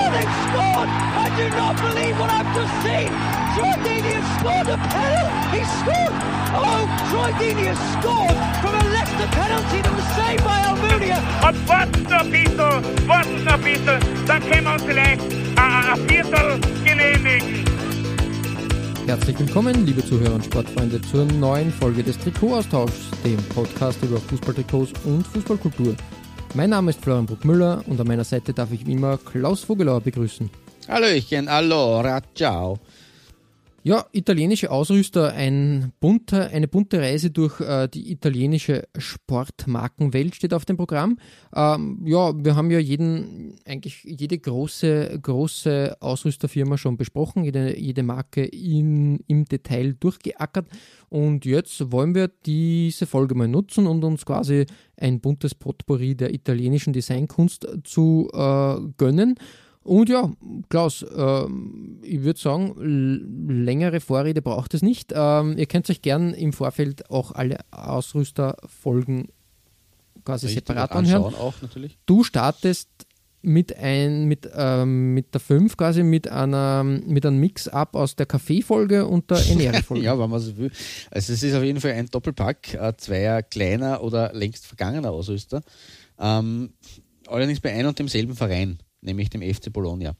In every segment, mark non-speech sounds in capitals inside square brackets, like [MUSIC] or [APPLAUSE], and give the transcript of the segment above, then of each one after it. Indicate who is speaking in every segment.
Speaker 1: Oh, they've scored! I do not believe what I've just seen! Troy Deeney has scored a penalty! He scored! Oh, Troy Deeney has scored from a Leicester penalty that was saved by Almunia!
Speaker 2: Und warten noch ein bisschen, warten noch ein bisschen, dann können wir uns vielleicht ein, ein Viertel genehmigen.
Speaker 3: Herzlich willkommen, liebe Zuhörer und Sportfreunde, zur neuen Folge des Trikotaustauschs, dem Podcast über Fußballtrikots und Fußballkultur. Mein Name ist Florian Bruckmüller und an meiner Seite darf ich wie immer Klaus Vogelauer begrüßen.
Speaker 4: Hallöchen, allora, ciao.
Speaker 3: Ja, italienische Ausrüster, ein bunter, eine bunte Reise durch äh, die italienische Sportmarkenwelt steht auf dem Programm. Ähm, ja, wir haben ja jeden, eigentlich jede große, große Ausrüsterfirma schon besprochen, jede, jede Marke in, im Detail durchgeackert. Und jetzt wollen wir diese Folge mal nutzen und uns quasi ein buntes Potpourri der italienischen Designkunst zu äh, gönnen. Und ja, Klaus, äh, ich würde sagen, längere Vorrede braucht es nicht. Ähm, ihr könnt euch gern im Vorfeld auch alle Ausrüsterfolgen quasi
Speaker 4: Richtig,
Speaker 3: separat anhören.
Speaker 4: auch natürlich.
Speaker 3: Du startest mit, ein, mit, ähm, mit der 5 quasi mit, einer, mit einem Mix-up aus der Kaffee-Folge und der [LAUGHS] Ernähre-Folge.
Speaker 4: Ja, wenn man so will. Also es ist auf jeden Fall ein Doppelpack äh, zweier kleiner oder längst vergangener Ausrüster. Ähm, allerdings bei einem und demselben Verein, nämlich dem FC Bologna.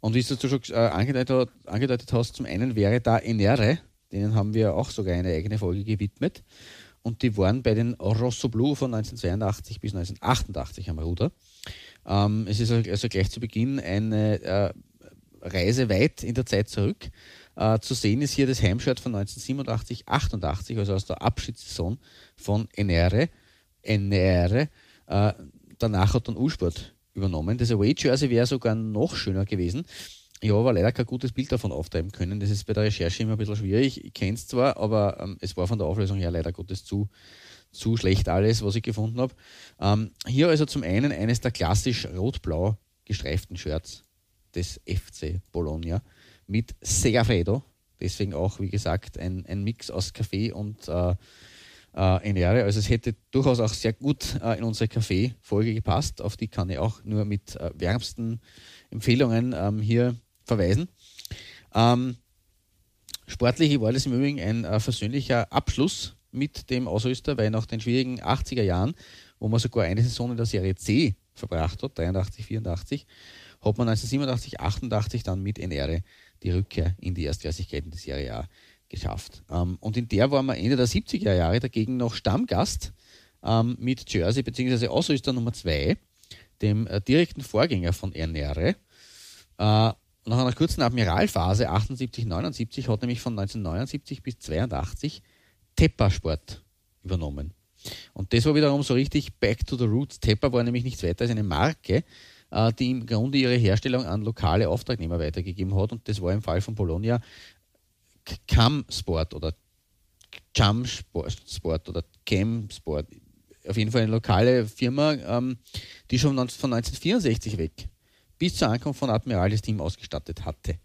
Speaker 4: Und wie du schon äh, angedeutet, angedeutet hast, zum einen wäre da Enere, denen haben wir auch sogar eine eigene Folge gewidmet. Und die waren bei den Rosso Blu von 1982 bis 1988 am Ruder. Ähm, es ist also gleich zu Beginn eine äh, Reise weit in der Zeit zurück. Äh, zu sehen ist hier das Heimshirt von 1987, 88, also aus der Abschiedssaison von Enere. Enere. Äh, danach hat dann U-Sport übernommen. Das Away-Jersey wäre sogar noch schöner gewesen. Ich habe aber leider kein gutes Bild davon auftreiben können. Das ist bei der Recherche immer ein bisschen schwierig. Ich kenne es zwar, aber ähm, es war von der Auflösung her leider Gottes zu, zu schlecht alles, was ich gefunden habe. Ähm, hier also zum einen eines der klassisch rot-blau gestreiften Shirts des FC Bologna mit Segafredo. Deswegen auch, wie gesagt, ein, ein Mix aus Kaffee und äh, äh, Enere. Also es hätte durchaus auch sehr gut äh, in unsere Kaffee-Folge gepasst. Auf die kann ich auch nur mit äh, wärmsten Empfehlungen ähm, hier verweisen. Ähm, sportlich war das im Übrigen ein äh, versöhnlicher Abschluss mit dem Ausrüster, weil nach den schwierigen 80er Jahren, wo man sogar eine Saison in der Serie C verbracht hat, 83, 84, hat man 1987, 88 dann mit Enere die Rückkehr in die Erstklassigkeit in die Serie A geschafft. Ähm, und in der waren wir Ende der 70er Jahre dagegen noch Stammgast ähm, mit Jersey bzw. Ausrüster Nummer 2, dem äh, direkten Vorgänger von Ernähre. Äh, nach einer kurzen Admiralphase 78, 79 hat nämlich von 1979 bis 82 Teppa Sport übernommen. Und das war wiederum so richtig back to the roots. Teppa war nämlich nichts weiter als eine Marke, äh, die im Grunde ihre Herstellung an lokale Auftragnehmer weitergegeben hat. Und das war im Fall von Bologna Cam Sport oder Jam Sport oder Cam Sport. Auf jeden Fall eine lokale Firma, ähm, die schon von 1964 weg bis zur Ankunft von Admiral das Team ausgestattet hatte.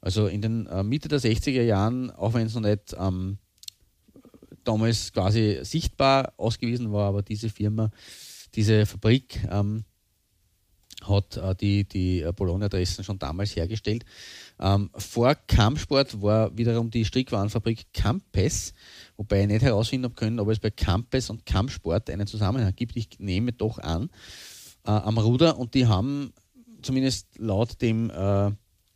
Speaker 4: Also in den äh, Mitte der 60er Jahren, auch wenn es noch nicht ähm, damals quasi sichtbar ausgewiesen war, aber diese Firma, diese Fabrik ähm, hat äh, die, die Bologna-Adressen schon damals hergestellt. Ähm, vor Kampsport war wiederum die Strickwarenfabrik Campes, wobei ich nicht herausfinden habe können, ob es bei Campes und Kampfsport einen Zusammenhang gibt. Ich nehme doch an, äh, am Ruder und die haben zumindest laut dem äh,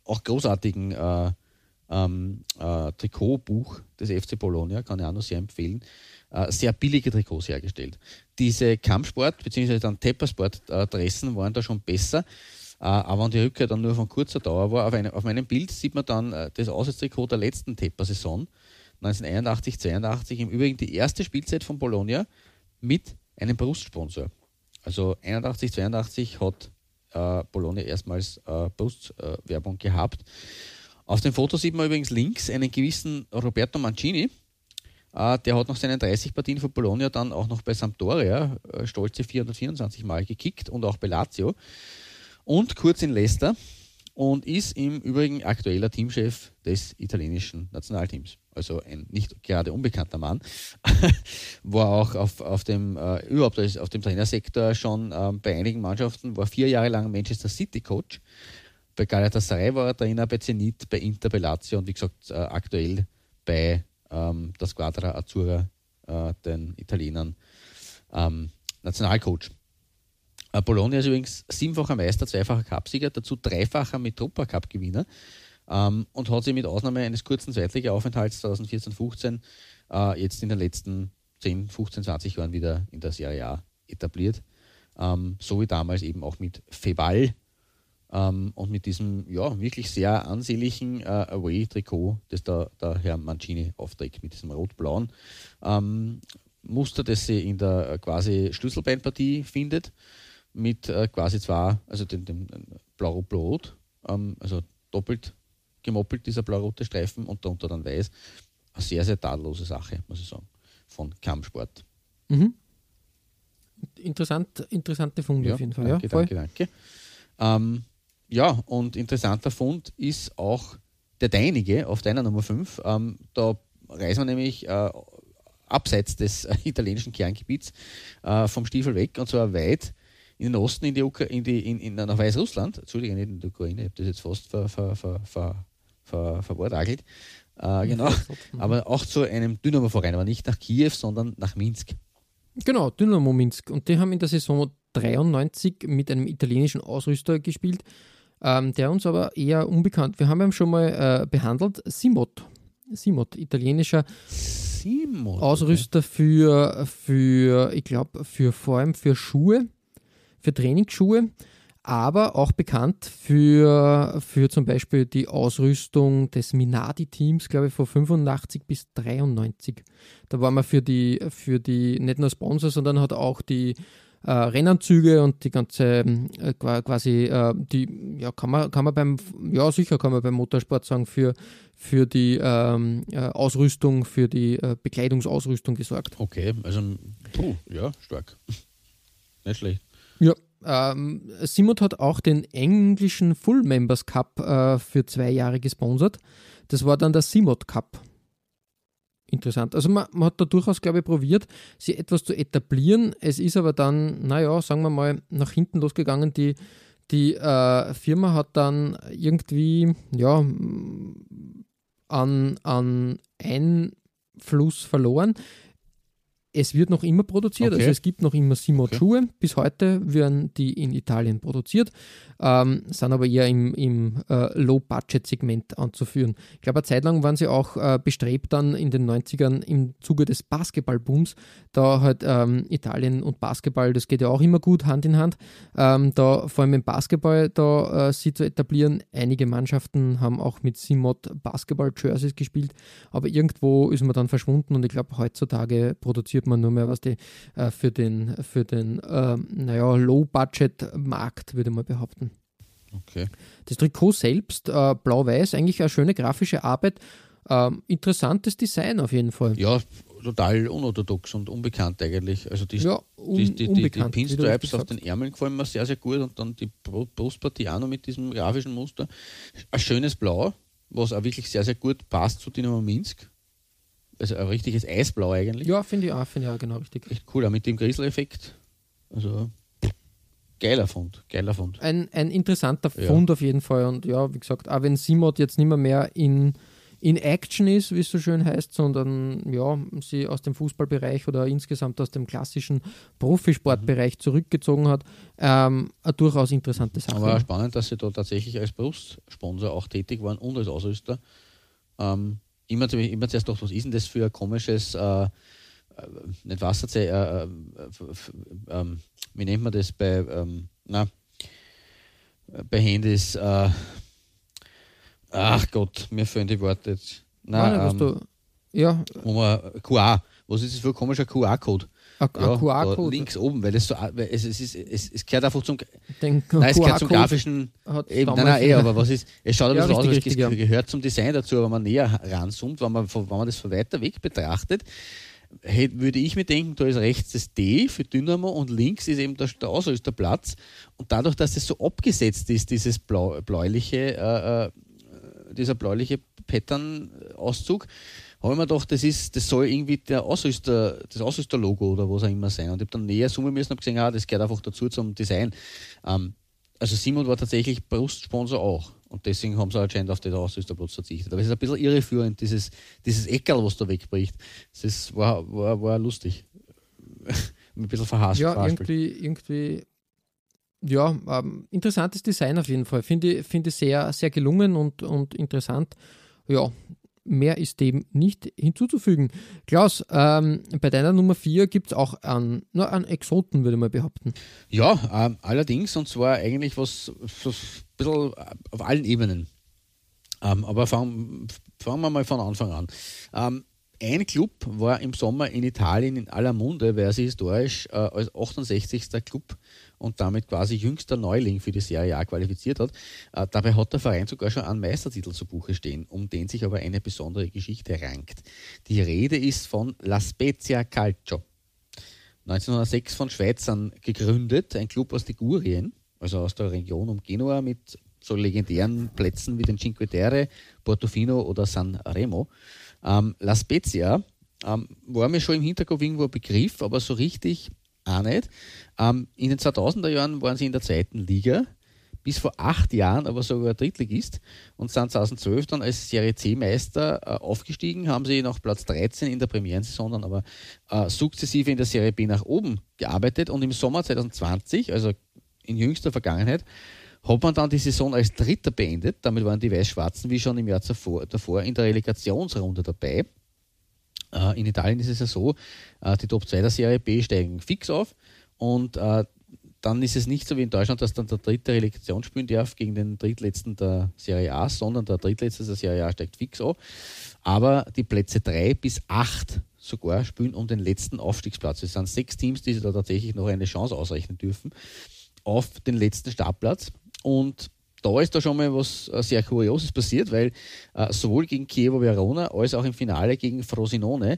Speaker 4: auch großartigen äh, ähm, äh, Trikotbuch des FC Bologna, kann ich auch noch sehr empfehlen, äh, sehr billige Trikots hergestellt. Diese Kampfsport- bzw. dann Teppersport-Dressen waren da schon besser. Äh, aber wenn die Rückkehr dann nur von kurzer Dauer war, auf, eine, auf meinem Bild sieht man dann äh, das Auswärtstrikot der letzten Tepper-Saison, 1981, 82, im Übrigen die erste Spielzeit von Bologna mit einem Brustsponsor. Also 81, 82 hat äh, Bologna erstmals äh, Brustwerbung gehabt. Auf dem Foto sieht man übrigens links einen gewissen Roberto Mancini. Äh, der hat nach seinen 30 Partien für Bologna dann auch noch bei Sampdoria äh, stolze 424 Mal gekickt und auch bei Lazio. Und kurz in Leicester und ist im Übrigen aktueller Teamchef des italienischen Nationalteams. Also ein nicht gerade unbekannter Mann. [LAUGHS] war auch auf, auf dem, äh, überhaupt auf dem Trainersektor schon äh, bei einigen Mannschaften, war vier Jahre lang Manchester City Coach. Bei Galatasaray war er Trainer, bei Zenit, bei Inter, bei Lazio und wie gesagt äh, aktuell bei ähm, der Squadra Azzurra, äh, den Italienern, ähm, Nationalcoach. Bologna ist übrigens siebenfacher Meister, zweifacher Cupsieger, dazu dreifacher Metropa-Cup-Gewinner ähm, und hat sich mit Ausnahme eines kurzen Zweitliga-Aufenthalts 2014-15 äh, jetzt in den letzten 10, 15, 20 Jahren wieder in der Serie A etabliert. Ähm, so wie damals eben auch mit Feval ähm, und mit diesem ja, wirklich sehr ansehnlichen äh, Away-Trikot, das da der Herr Mancini aufträgt, mit diesem rot-blauen. Ähm, Muster, das sie in der äh, quasi Schlüsselbeinpartie findet mit äh, quasi zwei, also dem, dem Blau-Rot, ähm, also doppelt gemoppelt, dieser blau-rote Streifen und darunter dann weiß. Eine sehr, sehr tadellose Sache, muss ich sagen, von Kampfsport.
Speaker 3: Mhm. Interessant, interessante Funde
Speaker 4: ja,
Speaker 3: auf jeden Fall.
Speaker 4: Danke,
Speaker 3: ja, voll.
Speaker 4: danke, danke. Ähm, ja, und interessanter Fund ist auch der deinige auf deiner Nummer 5. Ähm, da reisen wir nämlich äh, abseits des äh, italienischen Kerngebiets äh, vom Stiefel weg und zwar weit in den Osten, in die, Ukra in die in, in, nach Weißrussland, Entschuldigung, nicht in die Ukraine, ich habe das jetzt fast ver, ver, ver, ver, ver, verwortagelt, äh, genau, aber auch zu einem Dynamo-Verein, aber nicht nach Kiew, sondern nach Minsk.
Speaker 3: Genau, Dynamo Minsk. Und die haben in der Saison 93 mit einem italienischen Ausrüster gespielt, ähm, der uns aber eher unbekannt. Wir haben ihn schon mal äh, behandelt, Simot. Simot, italienischer
Speaker 4: Simot,
Speaker 3: Ausrüster für, für ich glaube, für vor allem für Schuhe für Trainingsschuhe, aber auch bekannt für, für zum Beispiel die Ausrüstung des Minardi-Teams, glaube ich, von 85 bis 93. Da war man für die, für die nicht nur Sponsor, sondern hat auch die äh, Rennanzüge und die ganze äh, quasi äh, die ja kann man kann man beim ja sicher kann man beim Motorsport sagen für für die ähm, äh, Ausrüstung für die äh, Bekleidungsausrüstung gesorgt.
Speaker 4: Okay, also puh, ja stark, [LAUGHS] nicht schlecht.
Speaker 3: Ja, ähm, Simot hat auch den englischen Full Members Cup äh, für zwei Jahre gesponsert. Das war dann der Simot Cup. Interessant. Also man, man, hat da durchaus, glaube ich, probiert, sie etwas zu etablieren. Es ist aber dann, naja, sagen wir mal, nach hinten losgegangen. Die, die äh, Firma hat dann irgendwie, ja, an, an Einfluss verloren. Es wird noch immer produziert, also
Speaker 4: Okay.
Speaker 3: also es gibt noch immer Simot
Speaker 4: Okay.
Speaker 3: Schuhe. Bis heute werden die in Italien produziert, ähm, sind aber eher im, im äh, Low-Budget-Segment anzuführen. Ich glaube, eine Zeit lang waren sie auch äh, bestrebt, dann in den 90ern im Zuge des Basketballbooms, da halt ähm, Italien und Basketball, das geht ja auch immer gut Hand in Hand, ähm, da vor allem im Basketball da äh, sie zu etablieren. Einige Mannschaften haben auch mit Simot Basketball-Jerseys gespielt, aber irgendwo ist man dann verschwunden und ich glaube, heutzutage produziert man nur mehr was die äh, für den, für den ähm, naja, Low-Budget-Markt, würde mal behaupten.
Speaker 4: Okay.
Speaker 3: Das Trikot selbst, äh, blau-weiß, eigentlich eine schöne grafische Arbeit. Ähm, interessantes Design auf jeden Fall.
Speaker 4: Ja, total unorthodox und unbekannt eigentlich. Also die,
Speaker 3: Ja, un
Speaker 4: die, die, die, Pinstripes auf den Ärmeln gefallen mir sehr, sehr gut und dann die Bru- Brustpartie auch noch mit diesem grafischen Muster. Ein schönes Blau, was auch wirklich sehr, sehr gut passt zu Dynamo Minsk. Also ein richtiges Eisblau eigentlich.
Speaker 3: Ja, finde ich auch, finde ich auch genau richtig.
Speaker 4: Echt cool, auch mit dem Griesel-Effekt. Also geiler Fund, geiler Fund.
Speaker 3: Ein, ein interessanter
Speaker 4: Ja.
Speaker 3: Fund auf jeden Fall. Und ja, wie gesagt, auch wenn Simot jetzt nicht mehr, mehr in, in Action ist, wie es so schön heißt, sondern ja, sie aus dem Fußballbereich oder insgesamt aus dem klassischen Profisportbereich zurückgezogen hat, ähm, eine durchaus interessante Sache.
Speaker 4: Aber spannend, dass sie da tatsächlich als Brustsponsor auch tätig waren und als Ausrüster. Ähm, immer, immer zuerst gedacht, was ist denn das für ein komisches, äh, äh, nicht Wasserzeichen, äh, äh, ähm, wie nennt man das bei, ähm, na, bei Handys, äh, ach Gott, mir fehlen die Worte jetzt.
Speaker 3: Nein,
Speaker 4: Na,
Speaker 3: was
Speaker 4: ähm,
Speaker 3: du, ja,
Speaker 4: wo man, QR, was ist das für ein komischer QR-Code? Ja, da links oben, weil es so, weil es, es, ist, es, es gehört einfach zum, nein, es gehört zum grafischen, eben, nein, nein, eh, aber was ist, es schaut ein bisschen ja, aus, richtig, es gehört zum Design dazu, aber wenn man näher ranzoomt, wenn man, wenn man das von weiter weg betrachtet, würde ich mir denken, da ist rechts das D für Dynamo und links ist eben der, der Ausrüsterplatz. Und dadurch, dass es so abgesetzt ist, dieses blau, bläuliche, äh, äh dieser bläuliche Pattern-Auszug, habe ich mir gedacht, das, ist, das soll irgendwie der Ausrüster, das Ausrüsterlogo oder was auch immer sein. Und ich habe dann näher zoomen müssen und gesehen, ah, das gehört einfach dazu zum Design. Ähm, also Simon war tatsächlich Brustsponsor auch. Und deswegen haben sie anscheinend auf den Ausrüsterplatz verzichtet. Aber es ist ein bisschen irreführend, dieses, dieses Eckerl, was da wegbricht. Das war, war, war lustig. [LAUGHS] ein bisschen verhasst.
Speaker 3: Ja, irgendwie, irgendwie ja, ähm, interessantes Design auf jeden Fall. Finde ich find sehr, sehr gelungen und, und interessant. Ja, mehr ist dem nicht hinzuzufügen. Klaus, ähm, bei deiner Nummer 4 gibt es auch einen, nur einen Exoten, würde man behaupten.
Speaker 4: Ja, ähm, allerdings, und zwar eigentlich was, was ein bisschen auf allen Ebenen. Ähm, aber fangen, fangen wir mal von Anfang an. Ein Club war im Sommer in Italien in aller Munde, weil er sich historisch äh, als 68. Club und damit quasi jüngster Neuling für die Serie A qualifiziert hat. Äh, dabei hat der Verein sogar schon einen Meistertitel zu Buche stehen, um den sich aber eine besondere Geschichte rankt. Die Rede ist von La Spezia Calcio. 1906 von Schweizern gegründet, ein Club aus Ligurien, also aus der Region um Genua mit so legendären Plätzen wie den Cinque Terre, Portofino oder San Remo. Ähm, La Spezia ähm, war mir schon im Hinterkopf irgendwo ein Begriff, aber so richtig auch nicht. Ähm, in den 2000er Jahren waren sie in der zweiten Liga, bis vor acht Jahren aber sogar Drittligist und sind 2012 dann als Serie C-Meister äh, aufgestiegen, haben sie nach Platz 13 in der Premierensaison dann aber äh, sukzessive in der Serie B nach oben gearbeitet und im Sommer 2020, also in jüngster Vergangenheit, hat man dann die Saison als Dritter beendet. Damit waren die Weiß-Schwarzen wie schon im Jahr zuvor, davor in der Relegationsrunde dabei. Äh, in Italien ist es ja so, äh, die Top 2 der Serie B steigen fix auf und äh, dann ist es nicht so wie in Deutschland, dass dann der dritte Relegation spielen darf gegen den drittletzten der Serie A, sondern der drittletzte der Serie A steigt fix auf. Aber die Plätze 3 bis 8 sogar spielen um den letzten Aufstiegsplatz. Es sind sechs Teams, die da tatsächlich noch eine Chance ausrechnen dürfen auf den letzten Startplatz. Und da ist da schon mal was äh, sehr Kurioses passiert, weil äh, sowohl gegen Chievo Verona als auch im Finale gegen Frosinone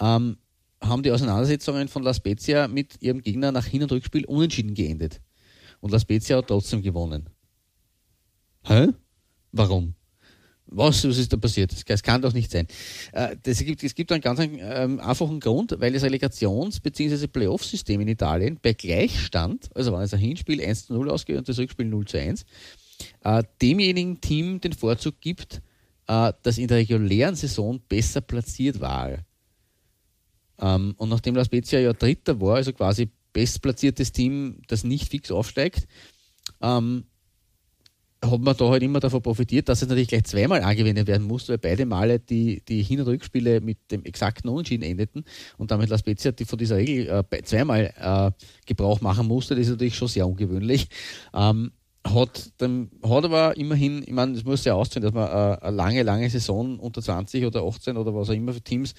Speaker 4: ähm, haben die Auseinandersetzungen von La Spezia mit ihrem Gegner nach Hin- und Rückspiel unentschieden geendet. Und La Spezia hat trotzdem gewonnen. Hä? Warum? Was, was ist da passiert? Das, kann doch nicht sein. Äh, das gibt, es gibt einen ganz ähm, einfachen Grund, weil das Relegations- bzw. Playoff-System in Italien bei Gleichstand, also wenn es ein Hinspiel 1 zu 0 ausgeht und das Rückspiel 0 zu 1, äh, demjenigen Team den Vorzug gibt, äh, das in der regulären Saison besser platziert war. Ähm, und nachdem La Spezia ja Dritter war, also quasi bestplatziertes Team, das nicht fix aufsteigt, ähm, hat man da halt immer davon profitiert, dass es natürlich gleich zweimal angewendet werden musste, weil beide Male die, die Hin- und Rückspiele mit dem exakten Unentschieden endeten und damit La Spezia die von dieser Regel äh, zweimal äh, Gebrauch machen musste. Das ist natürlich schon sehr ungewöhnlich. Ähm, hat, dem, hat aber immerhin, ich meine, es muss ja aussehen, dass man äh, eine lange, lange Saison unter 20 oder 18 oder was auch immer für Teams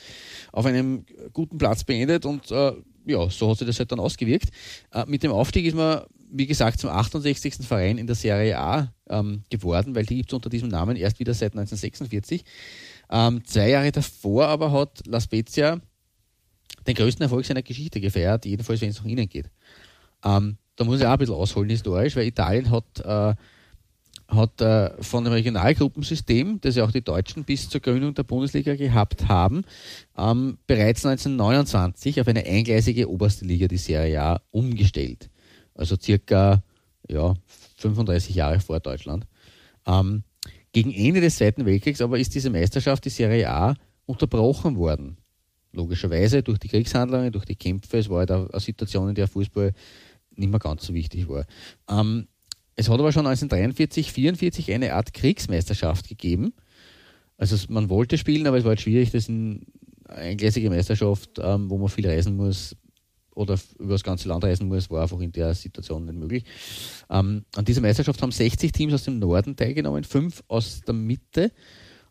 Speaker 4: auf einem guten Platz beendet und äh, ja, so hat sich das halt dann ausgewirkt. Äh, mit dem Aufstieg ist man, wie gesagt, zum 68. Verein in der Serie A ähm, geworden, weil die gibt es unter diesem Namen erst wieder seit 1946. Ähm, zwei Jahre davor aber hat La Spezia den größten Erfolg seiner Geschichte gefeiert, jedenfalls wenn es nach innen geht. Ähm, da muss ich auch ein bisschen ausholen historisch, weil Italien hat, äh, hat äh, von dem Regionalgruppensystem, das ja auch die Deutschen bis zur Gründung der Bundesliga gehabt haben, ähm, bereits 1929 auf eine eingleisige oberste Liga, die Serie A, umgestellt. Also circa ja, 35 Jahre vor Deutschland. Ähm, gegen Ende des Zweiten Weltkriegs aber ist diese Meisterschaft, die Serie A, unterbrochen worden. Logischerweise durch die Kriegshandlungen, durch die Kämpfe. Es war halt eine Situation, in der Fußball nicht mehr ganz so wichtig war. Ähm, es hat aber schon 1943, 1944 eine Art Kriegsmeisterschaft gegeben. Also man wollte spielen, aber es war halt schwierig, das in eine eingleisige Meisterschaft, ähm, wo man viel reisen muss oder über das ganze Land reisen muss, war einfach in der Situation nicht möglich. Ähm, an dieser Meisterschaft haben 60 Teams aus dem Norden teilgenommen, fünf aus der Mitte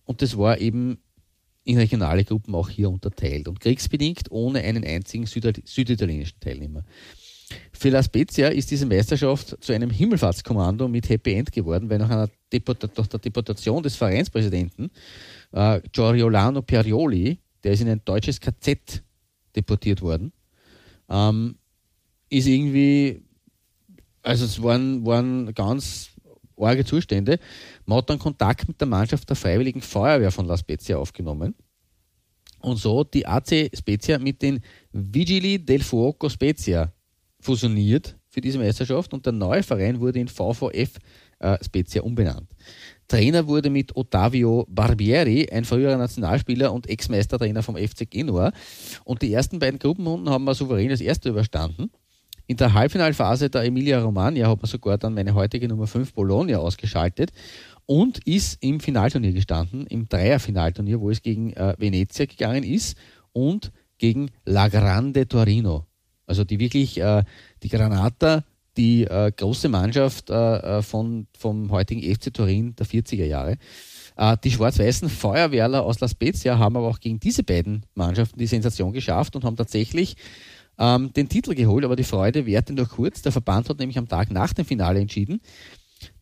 Speaker 4: und das war eben in regionale Gruppen auch hier unterteilt und kriegsbedingt ohne einen einzigen süditalienischen Teilnehmer. Für La Spezia ist diese Meisterschaft zu einem Himmelfahrtskommando mit Happy End geworden, weil nach, einer Deport nach der Deportation des Vereinspräsidenten äh, Gioriolano Perioli, der ist in ein deutsches KZ deportiert worden, ähm, ist irgendwie, also es waren, waren ganz arge Zustände. Man hat dann Kontakt mit der Mannschaft der Freiwilligen Feuerwehr von La Spezia aufgenommen und so die AC Spezia mit den Vigili del Fuoco Spezia fusioniert für diese Meisterschaft und der neue Verein wurde in VVF äh, Spezia umbenannt. Trainer wurde mit Ottavio Barbieri, ein früherer Nationalspieler und Ex-Meistertrainer vom FC Genua. Und die ersten beiden Gruppenrunden haben wir souverän als Erste überstanden. In der Halbfinalphase der Emilia Romagna hat man sogar dann meine heutige Nummer 5 Bologna ausgeschaltet und ist im Finalturnier gestanden, im Dreierfinalturnier, wo es gegen äh, Venezia gegangen ist und gegen La Grande Torino. Also die wirklich, äh, die Granata, die äh, große Mannschaft äh, äh von, vom heutigen FC Turin der 40er Jahre. Äh, die schwarz-weißen Feuerwehrler aus La Spezia haben aber auch gegen diese beiden Mannschaften die Sensation geschafft und haben tatsächlich ähm, den Titel geholt, aber die Freude währte nur kurz. Der Verband hat nämlich am Tag nach dem Finale entschieden,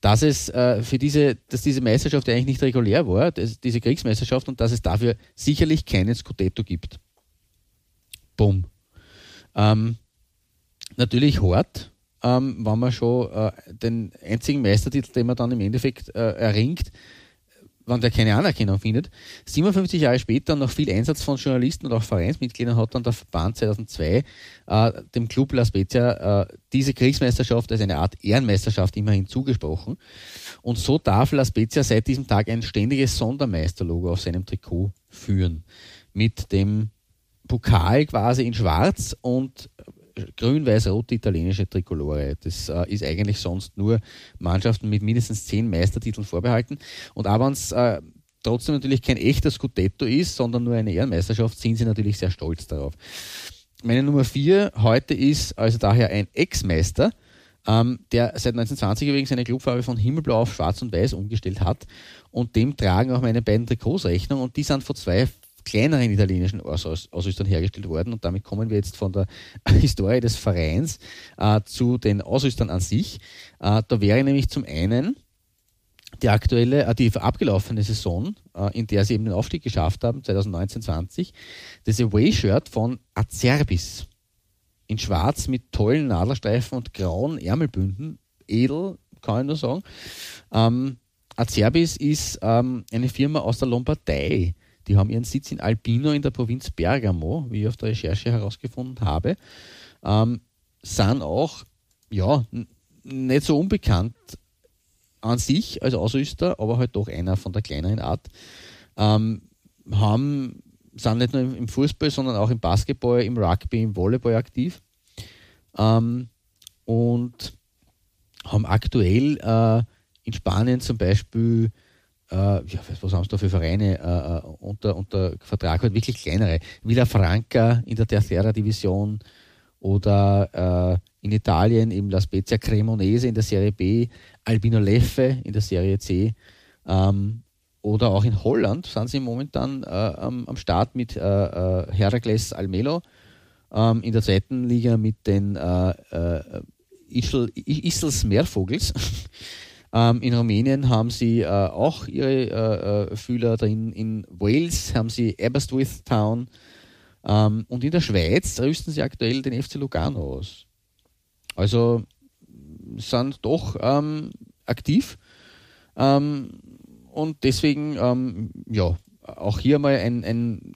Speaker 4: dass es äh, für diese, dass diese Meisterschaft eigentlich nicht regulär war, dass, diese Kriegsmeisterschaft, und dass es dafür sicherlich keinen Scudetto gibt. Bumm. Ähm, natürlich hart, ähm, wenn man schon äh, den einzigen Meistertitel, den man dann im Endeffekt äh, erringt, wenn der keine Anerkennung findet. 57 Jahre später, nach viel Einsatz von Journalisten und auch Vereinsmitgliedern, hat dann der Verband 2002 äh, dem Club La Spezia äh, diese Kriegsmeisterschaft als eine Art Ehrenmeisterschaft immerhin zugesprochen. Und so darf La Spezia seit diesem Tag ein ständiges Sondermeisterlogo auf seinem Trikot führen. Mit dem Pokal quasi in schwarz und grün-weiß-rote italienische Trikolore. Das äh, ist eigentlich sonst nur Mannschaften mit mindestens zehn Meistertiteln vorbehalten. Und auch wenn es äh, trotzdem natürlich kein echter Scudetto ist, sondern nur eine Ehrenmeisterschaft, sind sie natürlich sehr stolz darauf. Meine Nummer vier heute ist also daher ein Ex-Meister, ähm, der seit 1920 übrigens seine Clubfarbe von Himmelblau auf Schwarz und Weiß umgestellt hat. Und dem tragen auch meine beiden Trikots Rechnung. Und die sind vor zwei kleineren italienischen Ausrüstern hergestellt worden. Und damit kommen wir jetzt von der [LAUGHS] Historie des Vereins äh, zu den Ausrüstern an sich. Äh, da wäre nämlich zum einen die aktuelle, äh, die abgelaufene Saison, äh, in der sie eben den Aufstieg geschafft haben, 2019-20, das Away-Shirt von Acerbis in schwarz mit tollen Nadelstreifen und grauen Ärmelbünden. Edel, kann ich nur sagen. Ähm, Acerbis ist ähm, eine Firma aus der Lombardei die haben ihren Sitz in Albino in der Provinz Bergamo, wie ich auf der Recherche herausgefunden habe. Ähm, sind auch ja, nicht so unbekannt an sich als Ausrüster, aber halt doch einer von der kleineren Art. Ähm, haben, sind nicht nur im Fußball, sondern auch im Basketball, im Rugby, im Volleyball aktiv. Ähm, und haben aktuell äh, in Spanien zum Beispiel ja, was haben sie da für Vereine äh, äh, unter, unter Vertrag halt wirklich kleinere. Villa Franca in der Tercera Division oder äh, in Italien eben La Spezia Cremonese in der Serie B, Albino Leffe in der Serie C ähm, oder auch in Holland sind sie momentan äh, am, am, Start mit äh, äh Herakles Almelo, ähm, in der zweiten Liga mit den äh, äh, Isels Meervogels [LAUGHS] Ähm, in Rumänien haben sie äh, auch ihre äh, äh, Fühler drin. In Wales haben sie Aberystwyth Town. Ähm, und in der Schweiz rüsten sie aktuell den FC Lugano aus. Also sind doch ähm, aktiv. Ähm, und deswegen, ähm, ja, auch hier mal ein, ein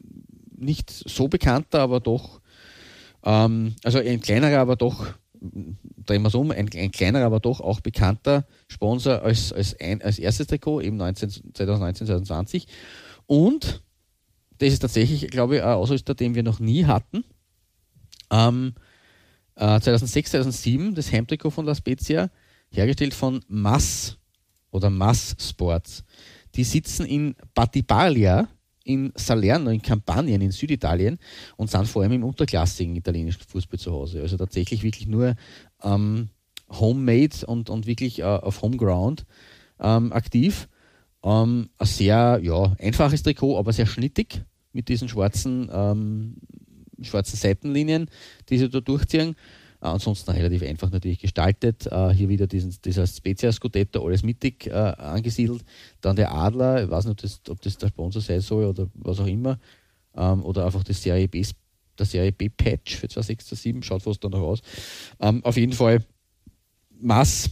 Speaker 4: nicht so bekannter, aber doch, ähm, also ein kleinerer, aber doch drehen wir es um, ein, ein, kleinerer, aber doch auch bekannter Sponsor als, als, ein, als erstes Trikot, eben 19, 2019, 2020. Und das ist tatsächlich, glaube ich, ein Ausrüster, den wir noch nie hatten. Ähm, äh, 2006, 2007 das Heimtrikot von La Spezia, hergestellt von Mass oder Mass Sports. Die sitzen in Battipaglia in Salerno, in Kampanien, in Süditalien und sind vor allem im unterklassigen italienischen Fußball zu Hause. Also tatsächlich wirklich nur ähm, homemade und, und wirklich äh, auf Homeground ähm, aktiv. Ähm, ein sehr ja, einfaches Trikot, aber sehr schnittig. mit diesen schwarzen, ähm, schwarzen Seitenlinien, die sie da durchziehen. Ansonsten relativ einfach natürlich gestaltet. Äh, hier wieder diesen, dieser Spezia Scudetto, alles mittig äh, angesiedelt. Dann der Adler, ich weiß nicht, ob das, ob das der Sponsor sein soll oder was auch immer. Ähm, oder einfach das Serie B, der Serie B-Patch für 2627, schaut fast danach aus. Ähm, auf jeden Fall, Mass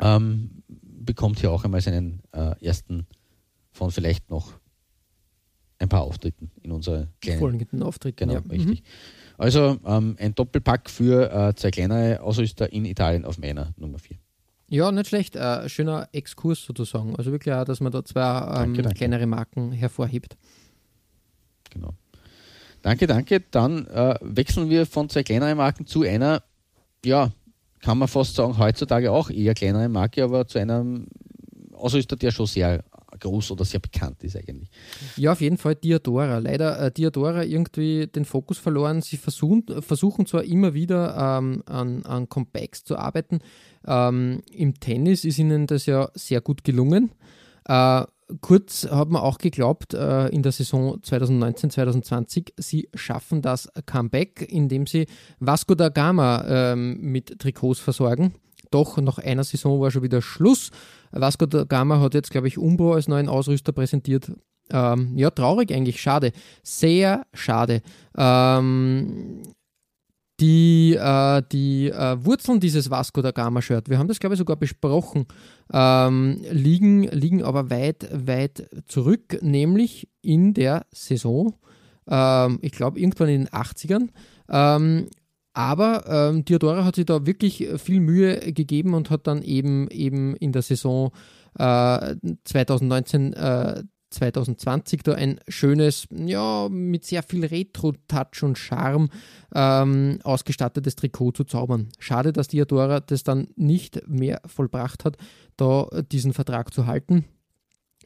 Speaker 4: ähm, bekommt hier auch einmal seinen äh, ersten von vielleicht noch ein paar Auftritten in unserer
Speaker 3: kleinen folgenden Auftritten.
Speaker 4: Genau, ja. richtig. Mhm. Also ähm, ein Doppelpack für äh, zwei kleinere Ausrüster in Italien auf meiner Nummer 4.
Speaker 3: Ja, nicht schlecht. Äh, schöner Exkurs sozusagen. Also wirklich auch, dass man da zwei ähm, danke, danke. kleinere Marken hervorhebt.
Speaker 4: Genau. Danke, danke. Dann äh, wechseln wir von zwei kleineren Marken zu einer, ja, kann man fast sagen, heutzutage auch eher kleinere Marke, aber zu einem Ausrüster, der schon sehr groß oder sehr bekannt ist eigentlich.
Speaker 3: Ja, auf jeden Fall Diadora. Leider äh, Diadora irgendwie den Fokus verloren. Sie versuchen, versuchen zwar immer wieder ähm, an, an Comebacks zu arbeiten. Ähm, Im Tennis ist ihnen das ja sehr gut gelungen. Äh, kurz hat man auch geglaubt, äh, in der Saison 2019-2020, sie schaffen das Comeback, indem sie Vasco da Gama ähm, mit Trikots versorgen. Doch nach einer Saison war schon wieder Schluss. Vasco da Gama hat jetzt, glaube ich, Umbro als neuen Ausrüster präsentiert. Ähm, ja, traurig eigentlich, schade. Sehr schade. Ähm, die, äh, die äh, Wurzeln dieses Vasco da Gama-Shirt, wir haben das glaube ich sogar besprochen, ähm, liegen, liegen aber weit, weit zurück, nämlich in der Saison, ähm, ich glaube irgendwann in den 80ern. Aber ähm, Diodora hat sich da wirklich viel Mühe gegeben und hat dann eben, eben in der Saison äh, 2019 äh, 2020 da ein schönes, ja, mit sehr viel Retro-Touch und Charme ähm, ausgestattetes Trikot zu zaubern. Schade, dass Diadora das dann nicht mehr vollbracht hat, da diesen Vertrag zu halten.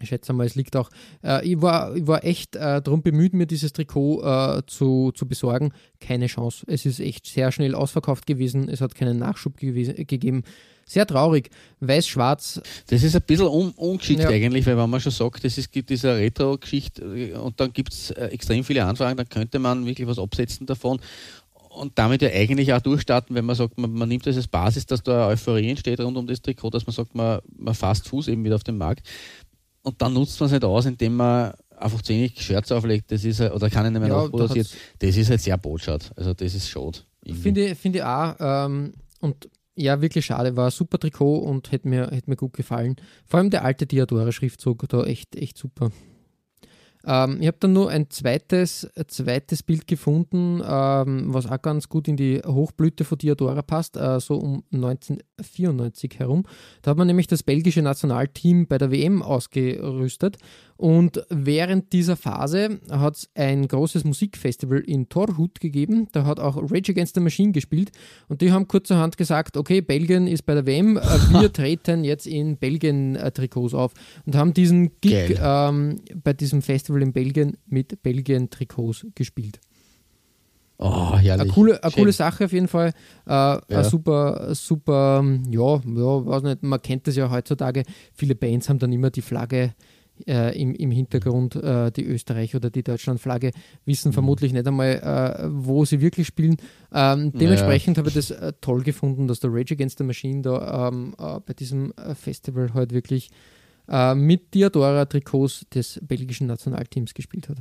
Speaker 3: Ich schätze mal, es liegt auch. Äh, ich, war, ich war echt äh, darum bemüht, mir dieses Trikot äh, zu, zu besorgen. Keine Chance. Es ist echt sehr schnell ausverkauft gewesen. Es hat keinen Nachschub gewesen, gegeben. Sehr traurig. Weiß-Schwarz.
Speaker 4: Das ist ein bisschen un ungeschickt ja. eigentlich, weil wenn man schon sagt, es gibt diese Retro-Geschichte äh, und dann gibt es äh, extrem viele Anfragen, dann könnte man wirklich was absetzen davon und damit ja eigentlich auch durchstarten, wenn man sagt, man, man, nimmt das als Basis, dass da Euphorie entsteht rund um das Trikot, dass man sagt, man, man fasst Fuß eben wieder auf den Markt. Und dann nutzt man es nicht aus, indem man einfach zu wenig Shirts auflegt, das ist oder kann ich nicht mehr ja, nachproduziert. Das ist halt sehr botschad. Also das ist schade.
Speaker 3: Finde, finde ich auch. Ähm, und ja, wirklich schade. War ein super Trikot und hätte mir, hätte mir gut gefallen. Vor allem der alte Diadora-Schriftzug, da echt, echt super. Ähm, ich habe dann nur ein zweites, zweites Bild gefunden, ähm, was auch ganz gut in die Hochblüte von Diadora passt, äh, so um 1994 herum. Da hat man nämlich das belgische Nationalteam bei der WM ausgerüstet und während dieser Phase hat es ein großes Musikfestival in Torhut gegeben. Da hat auch Rage Against the Machine gespielt. Und die haben kurzerhand gesagt, okay, Belgien ist bei der WM, äh, [LAUGHS] wir treten jetzt in Belgien-Trikots auf. Und haben diesen Gig ähm, bei diesem Festival in Belgien mit Belgien-Trikots gespielt.
Speaker 4: Oh, herrlich.
Speaker 3: Eine coole, eine coole Sache auf jeden Fall. Äh, ja. super, super, ja, ja, weiß nicht, man kennt das ja heutzutage. Viele Bands haben dann immer die Flagge äh, im, im Hintergrund äh, die Österreich- oder die Deutschlandflagge, wissen mhm. vermutlich nicht einmal, äh, wo sie wirklich spielen. Ähm, dementsprechend ja. habe ich das äh, toll gefunden, dass der Rage Against the Machine da ähm, äh, bei diesem äh, Festival halt wirklich mit Diadora-Trikots des belgischen Nationalteams gespielt hat.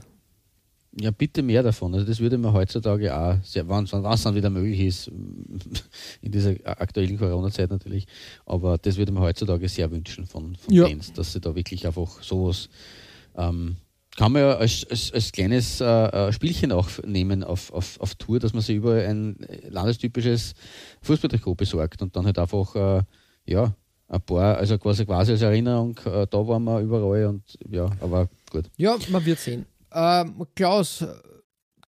Speaker 4: Ja, bitte mehr davon. Also das würde man heutzutage auch, sehr, wann es dann wieder möglich ist, [LAUGHS] in dieser aktuellen Corona-Zeit natürlich, aber das würde man heutzutage sehr wünschen von, von ja. Bands, dass sie da wirklich einfach sowas ähm, kann man ja als, als, als kleines äh, äh Spielchen auch nehmen auf, auf, auf Tour, dass man sich über ein landestypisches Fußballtrikot besorgt und dann halt einfach äh, ja, ein paar, also quasi quasi als Erinnerung, äh, da waren wir überall und ja, aber gut.
Speaker 3: Ja, man wird sehen. Ähm, Klaus,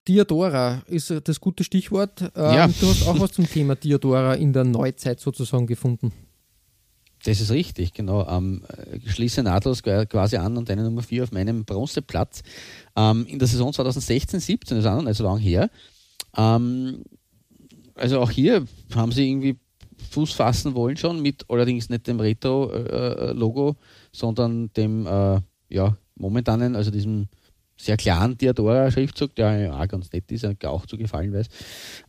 Speaker 3: Diadora ist das gute Stichwort. Ähm, ja. Du hast auch was zum Thema Diadora in der Neuzeit sozusagen gefunden.
Speaker 4: Das ist richtig, genau. Ähm, schließe nahtlos quasi an und deine Nummer 4 auf meinem Bronzeplatz. Ähm, in der Saison 2016, 17 das ist auch noch nicht so lange her. Ähm, also auch hier haben sie irgendwie Fuß fassen wollen schon, mit allerdings nicht dem Retro-Logo, äh, sondern dem äh, ja, momentanen, also diesem sehr kleinen Diadora-Schriftzug, der auch ganz nett ist, auch zu gefallen weiß,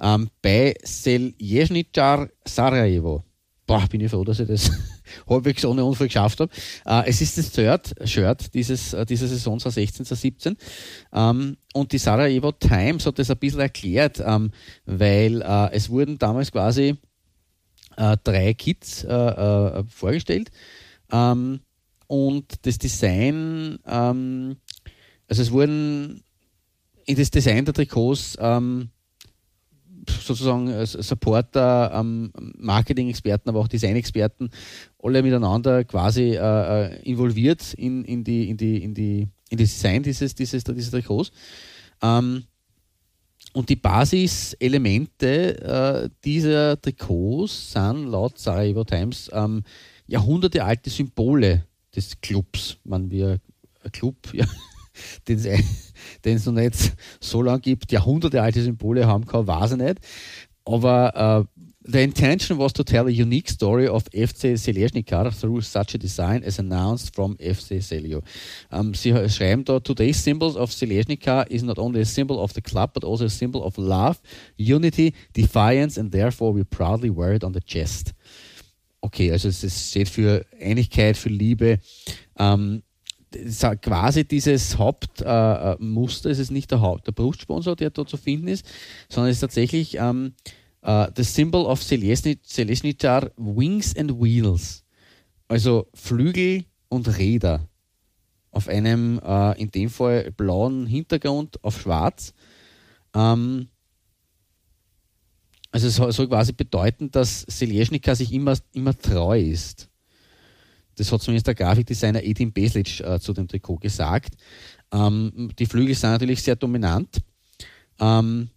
Speaker 4: ähm, bei Seljesnicar Sarajevo. Boah, bin ich froh, dass ich das [LAUGHS] halbwegs ohne Unfall geschafft habe. Äh, es ist das Third Shirt dieses, äh, dieser Saison 2016, 2017. Ähm, und die Sarajevo Times hat das ein bisschen erklärt, ähm, weil äh, es wurden damals quasi äh, drei Kits äh, äh, vorgestellt. Ähm, und das Design ähm, also es wurden in das Design der Trikots ähm, sozusagen Supporter, ähm, Marketing-Experten, aber auch Design-Experten alle miteinander quasi äh, äh, involviert in, in, die, in, die, in, die, in das Design dieses, dieses, dieses Trikots. Ähm, und die Basiselemente äh, dieser Trikots sind laut Sarajevo Times ähm, jahrhundertealte Symbole des Clubs. Man, wir Club, [LAUGHS] ja, [LAUGHS] den es noch nicht so lange gibt, Jahrhunderte alte Symbole haben kann, weiß ich nicht. Aber uh, the intention was to tell a unique story of FC Seleznikar through such a design as announced from FC Celio. Um, sie schreiben da, today's symbol of Seleznikar is not only a symbol of the club, but also a symbol of love, unity, defiance, and therefore we proudly wear it on the chest. Okay, also es steht für Einigkeit, für Liebe. Um, quasi dieses Hauptmuster, äh, es ist nicht der, Haupt, der Brustsponsor, der dort zu finden ist, sondern es ist tatsächlich ähm, äh, das Symbol of Selesnitar Wings and Wheels. Also Flügel und Räder auf einem äh, in dem Fall blauen Hintergrund auf schwarz. Ähm, also es soll quasi bedeuten, dass Selesnika sich immer, immer treu ist. Das hat zumindest der Grafikdesigner Edin Beslic äh, zu dem Trikot gesagt. Ähm, die Flügel sind natürlich sehr dominant. Ähm,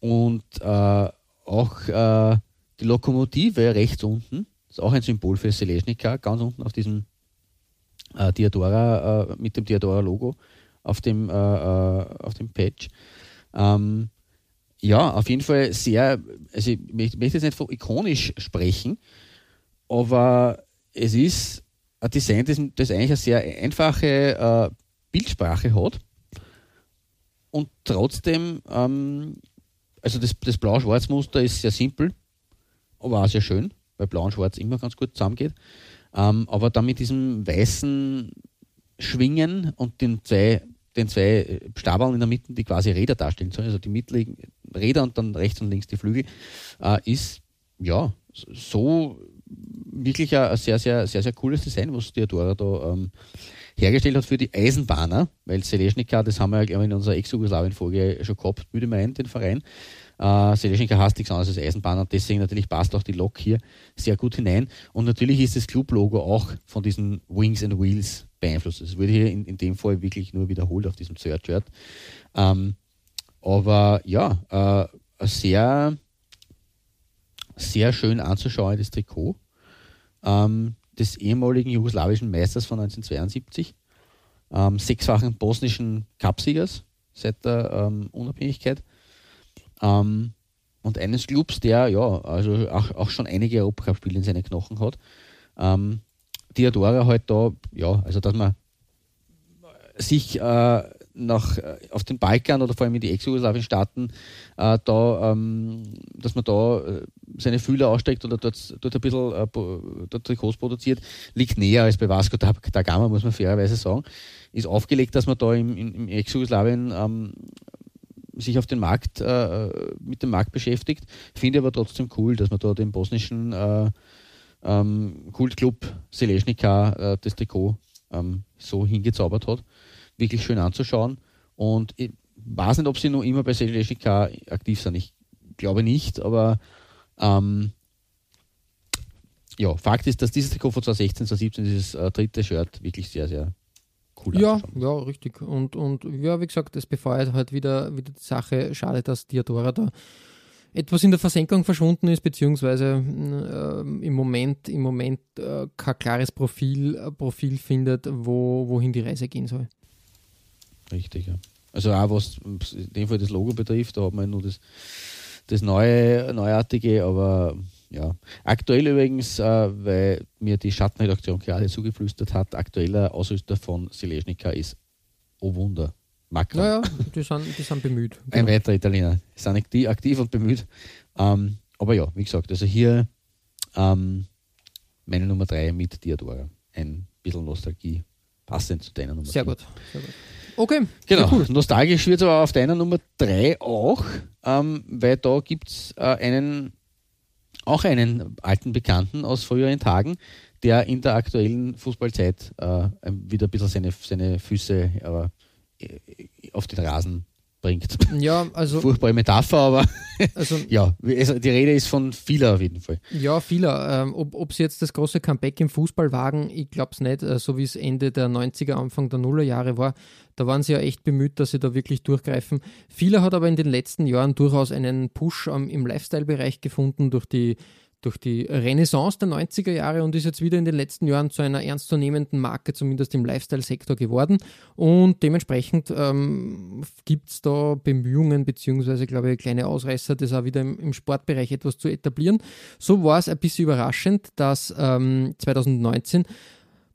Speaker 4: und äh, auch äh, die Lokomotive rechts unten ist auch ein Symbol für Seleznica, ganz unten auf diesem äh, Diadora, äh, mit dem Diadora-Logo auf dem, äh, auf dem Patch. Ähm, ja, auf jeden Fall sehr, also ich möchte jetzt nicht von ikonisch sprechen, aber es ist Design, das, das eigentlich eine sehr einfache äh, Bildsprache hat und trotzdem, ähm, also das, das Blau-Schwarz-Muster ist sehr simpel, aber auch sehr schön, weil Blau und Schwarz immer ganz gut zusammengeht. Ähm, aber dann mit diesem weißen Schwingen und den zwei, den zwei Stabeln in der Mitte, die quasi Räder darstellen sollen, also die mittleren Räder und dann rechts und links die Flügel, äh, ist ja so wirklich ein, sehr, sehr, sehr, sehr cooles Design, was Theodora da ähm, hergestellt hat für die Eisenbahner, weil Seleznica, das haben wir ja, glaube ich, in unserer Ex-Jugoslawien-Folge schon gehabt, würde meinen, den Verein. Äh, Seleznica heißt nichts anderes als Eisenbahner und deswegen natürlich passt auch die Lok hier sehr gut hinein. Und natürlich ist das Club-Logo auch von diesen Wings and Wheels beeinflusst. Das wurde hier in, in dem Fall wirklich nur wiederholt auf diesem Third-Shirt. Ähm, aber ja, äh, sehr, sehr schön anzuschauen, das Trikot ähm, des ehemaligen jugoslawischen Meisters von 1972, ähm, sechsfachen bosnischen Cupsiegers seit der ähm, Unabhängigkeit ähm, und eines Clubs, der ja also auch, auch schon einige Europacup-Spiele in seinen Knochen hat. Ähm, Diadora halt da, ja, also dass man sich äh, nach, äh, auf den Balkan oder vor allem in die ex-jugoslawischen Staaten äh, da, ähm, dass man da äh, seine Fühler aussteckt oder dort, dort ein bisschen äh, dort Trikots produziert, liegt näher als bei Vasco da, da Gama, muss man fairerweise sagen. Ist aufgelegt, dass man da im, im Ex-Jugoslawien ähm, sich auf den Markt, äh, mit dem Markt beschäftigt. Finde aber trotzdem cool, dass man da den bosnischen äh, ähm, Kultclub Seleznica äh, das Trikot ähm, so hingezaubert hat wirklich schön anzuschauen. Und ich weiß nicht, ob sie noch immer bei Selejka aktiv sind. Ich glaube nicht, aber ähm, ja, Fakt ist, dass dieses Trikot von 2016, 2017, dieses äh, dritte Shirt wirklich sehr, sehr cool
Speaker 3: Ja, ja, richtig. Und, und ja, wie gesagt, das befeuert halt wieder, wieder die Sache. Schade, dass Diadora da etwas in der Versenkung verschwunden ist, beziehungsweise äh, im Moment, im Moment äh, kein klares Profil, äh, Profil findet, wo, wohin die Reise gehen soll.
Speaker 4: Richtig, ja. Also auch was in dem Fall das Logo betrifft, da hat man nur das, das neue, Neuartige, aber ja. Aktuell übrigens, äh, weil mir die Schattenredaktion gerade zugeflüstert hat, aktueller Ausrüster von Seleznica ist, oh Wunder, Macron.
Speaker 3: Naja, die sind, die sind bemüht.
Speaker 4: Ein weiterer Italiener. Die sind aktiv, aktiv und bemüht. Ähm, aber ja, wie gesagt, also hier ähm, meine Nummer 3 mit Diadora. Ein bisschen Nostalgie, passend zu deiner Nummer
Speaker 3: Sehr gut. Sehr gut. Okay,
Speaker 4: Genau,
Speaker 3: cool.
Speaker 4: nostalgisch wird es aber auf deiner Nummer 3 auch, ähm, weil da gibt es äh, einen, auch einen alten Bekannten aus früheren Tagen, der in der aktuellen Fußballzeit äh, wieder ein bisschen seine, seine Füße äh, auf den Rasen bringt.
Speaker 3: Ja, also,
Speaker 4: Furchtbare Metapher, aber [LAUGHS]
Speaker 3: also
Speaker 4: ja, also die Rede ist von vieler auf jeden Fall.
Speaker 3: Ja, vieler. Ähm, ob, ob sie jetzt das große Comeback im Fußball wagen, ich glaube es nicht, äh, so wie es Ende der 90er, Anfang der Nullerjahre war. Da waren sie ja echt bemüht, dass sie da wirklich durchgreifen. Vieler hat aber in den letzten Jahren durchaus einen Push ähm, im Lifestyle-Bereich gefunden durch die, durch die Renaissance der 90er Jahre und ist jetzt wieder in den letzten Jahren zu einer ernstzunehmenden Marke, zumindest im Lifestyle-Sektor geworden. Und dementsprechend ähm, gibt es da Bemühungen, beziehungsweise, glaube ich, kleine Ausreißer, das auch wieder im, im Sportbereich etwas zu etablieren. So war es ein bisschen überraschend, dass ähm, 2019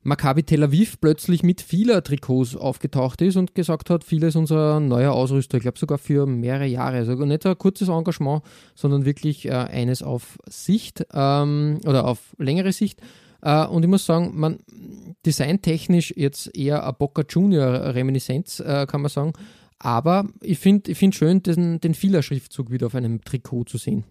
Speaker 3: Maccabi Tel Aviv plötzlich mit vieler Trikots aufgetaucht ist und gesagt hat, vieles unserer neuer Ausrüster, ich glaube sogar für mehrere Jahre. Also nicht ein kurzes Engagement, sondern wirklich äh, eines auf Sicht ähm, oder auf längere Sicht. Äh, und ich muss sagen, man designtechnisch jetzt eher ein Boca Junior Reminiszenz, äh, kann man sagen. Aber ich finde ich find schön, den, den Fehler-Schriftzug wieder auf einem Trikot zu sehen.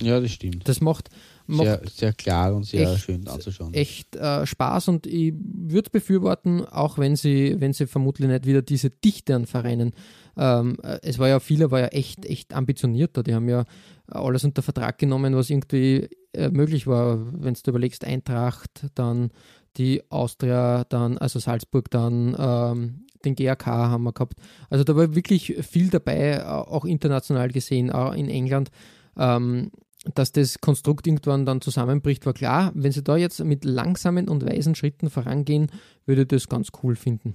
Speaker 4: Ja, das stimmt.
Speaker 3: Das macht
Speaker 4: Sehr, sehr klar und sehr
Speaker 3: echt-
Speaker 4: schön anzuschauen.
Speaker 3: echt äh, Spaß und ich würde es befürworten, auch wenn sie, wenn sie vermutlich nicht wieder diese Dichte an Vereinen. Ähm, äh, es war ja viele, war ja echt, echt ambitionierter. Die haben ja alles unter Vertrag genommen, was irgendwie äh, möglich war. Wenn du überlegst, Eintracht, dann die Austria, dann, also Salzburg, dann ähm, den GAK haben wir gehabt. Also da war wirklich viel dabei, äh, auch international gesehen, auch in England. Ähm, dass das Konstrukt irgendwann dann zusammenbricht, war klar. Wenn sie da jetzt mit langsamen und weisen Schritten vorangehen, würde ich das ganz cool finden.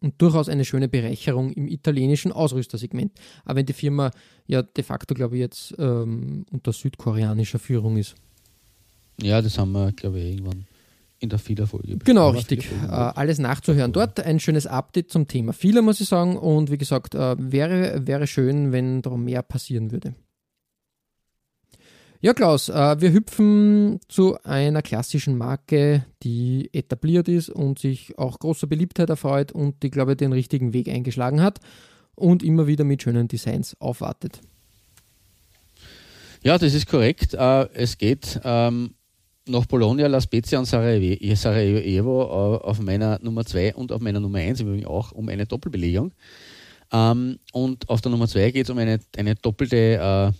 Speaker 3: Und durchaus eine schöne Bereicherung im italienischen Ausrüstersegment. Aber wenn die Firma ja de facto, glaube ich, jetzt ähm, unter südkoreanischer Führung ist.
Speaker 4: Ja, das haben wir, glaube ich, irgendwann in der Fehlerfolge.
Speaker 3: Genau, richtig. Äh, alles nachzuhören dort. Ein schönes Update zum Thema Fehler, muss ich sagen. Und wie gesagt, äh, wäre, wäre schön, wenn da mehr passieren würde. Ja, Klaus, äh, wir hüpfen zu einer klassischen Marke, die etabliert ist und sich auch großer Beliebtheit erfreut und die, glaube ich, den richtigen Weg eingeschlagen hat und immer wieder mit schönen Designs aufwartet.
Speaker 4: Ja, das ist korrekt. Äh, es geht ähm, nach Bologna, La Spezia und Sarajevo, äh, auf meiner Nummer 2 und auf meiner Nummer 1 im Übrigen auch um eine Doppelbelegung. Ähm, und auf der Nummer 2 geht es um eine, eine doppelte,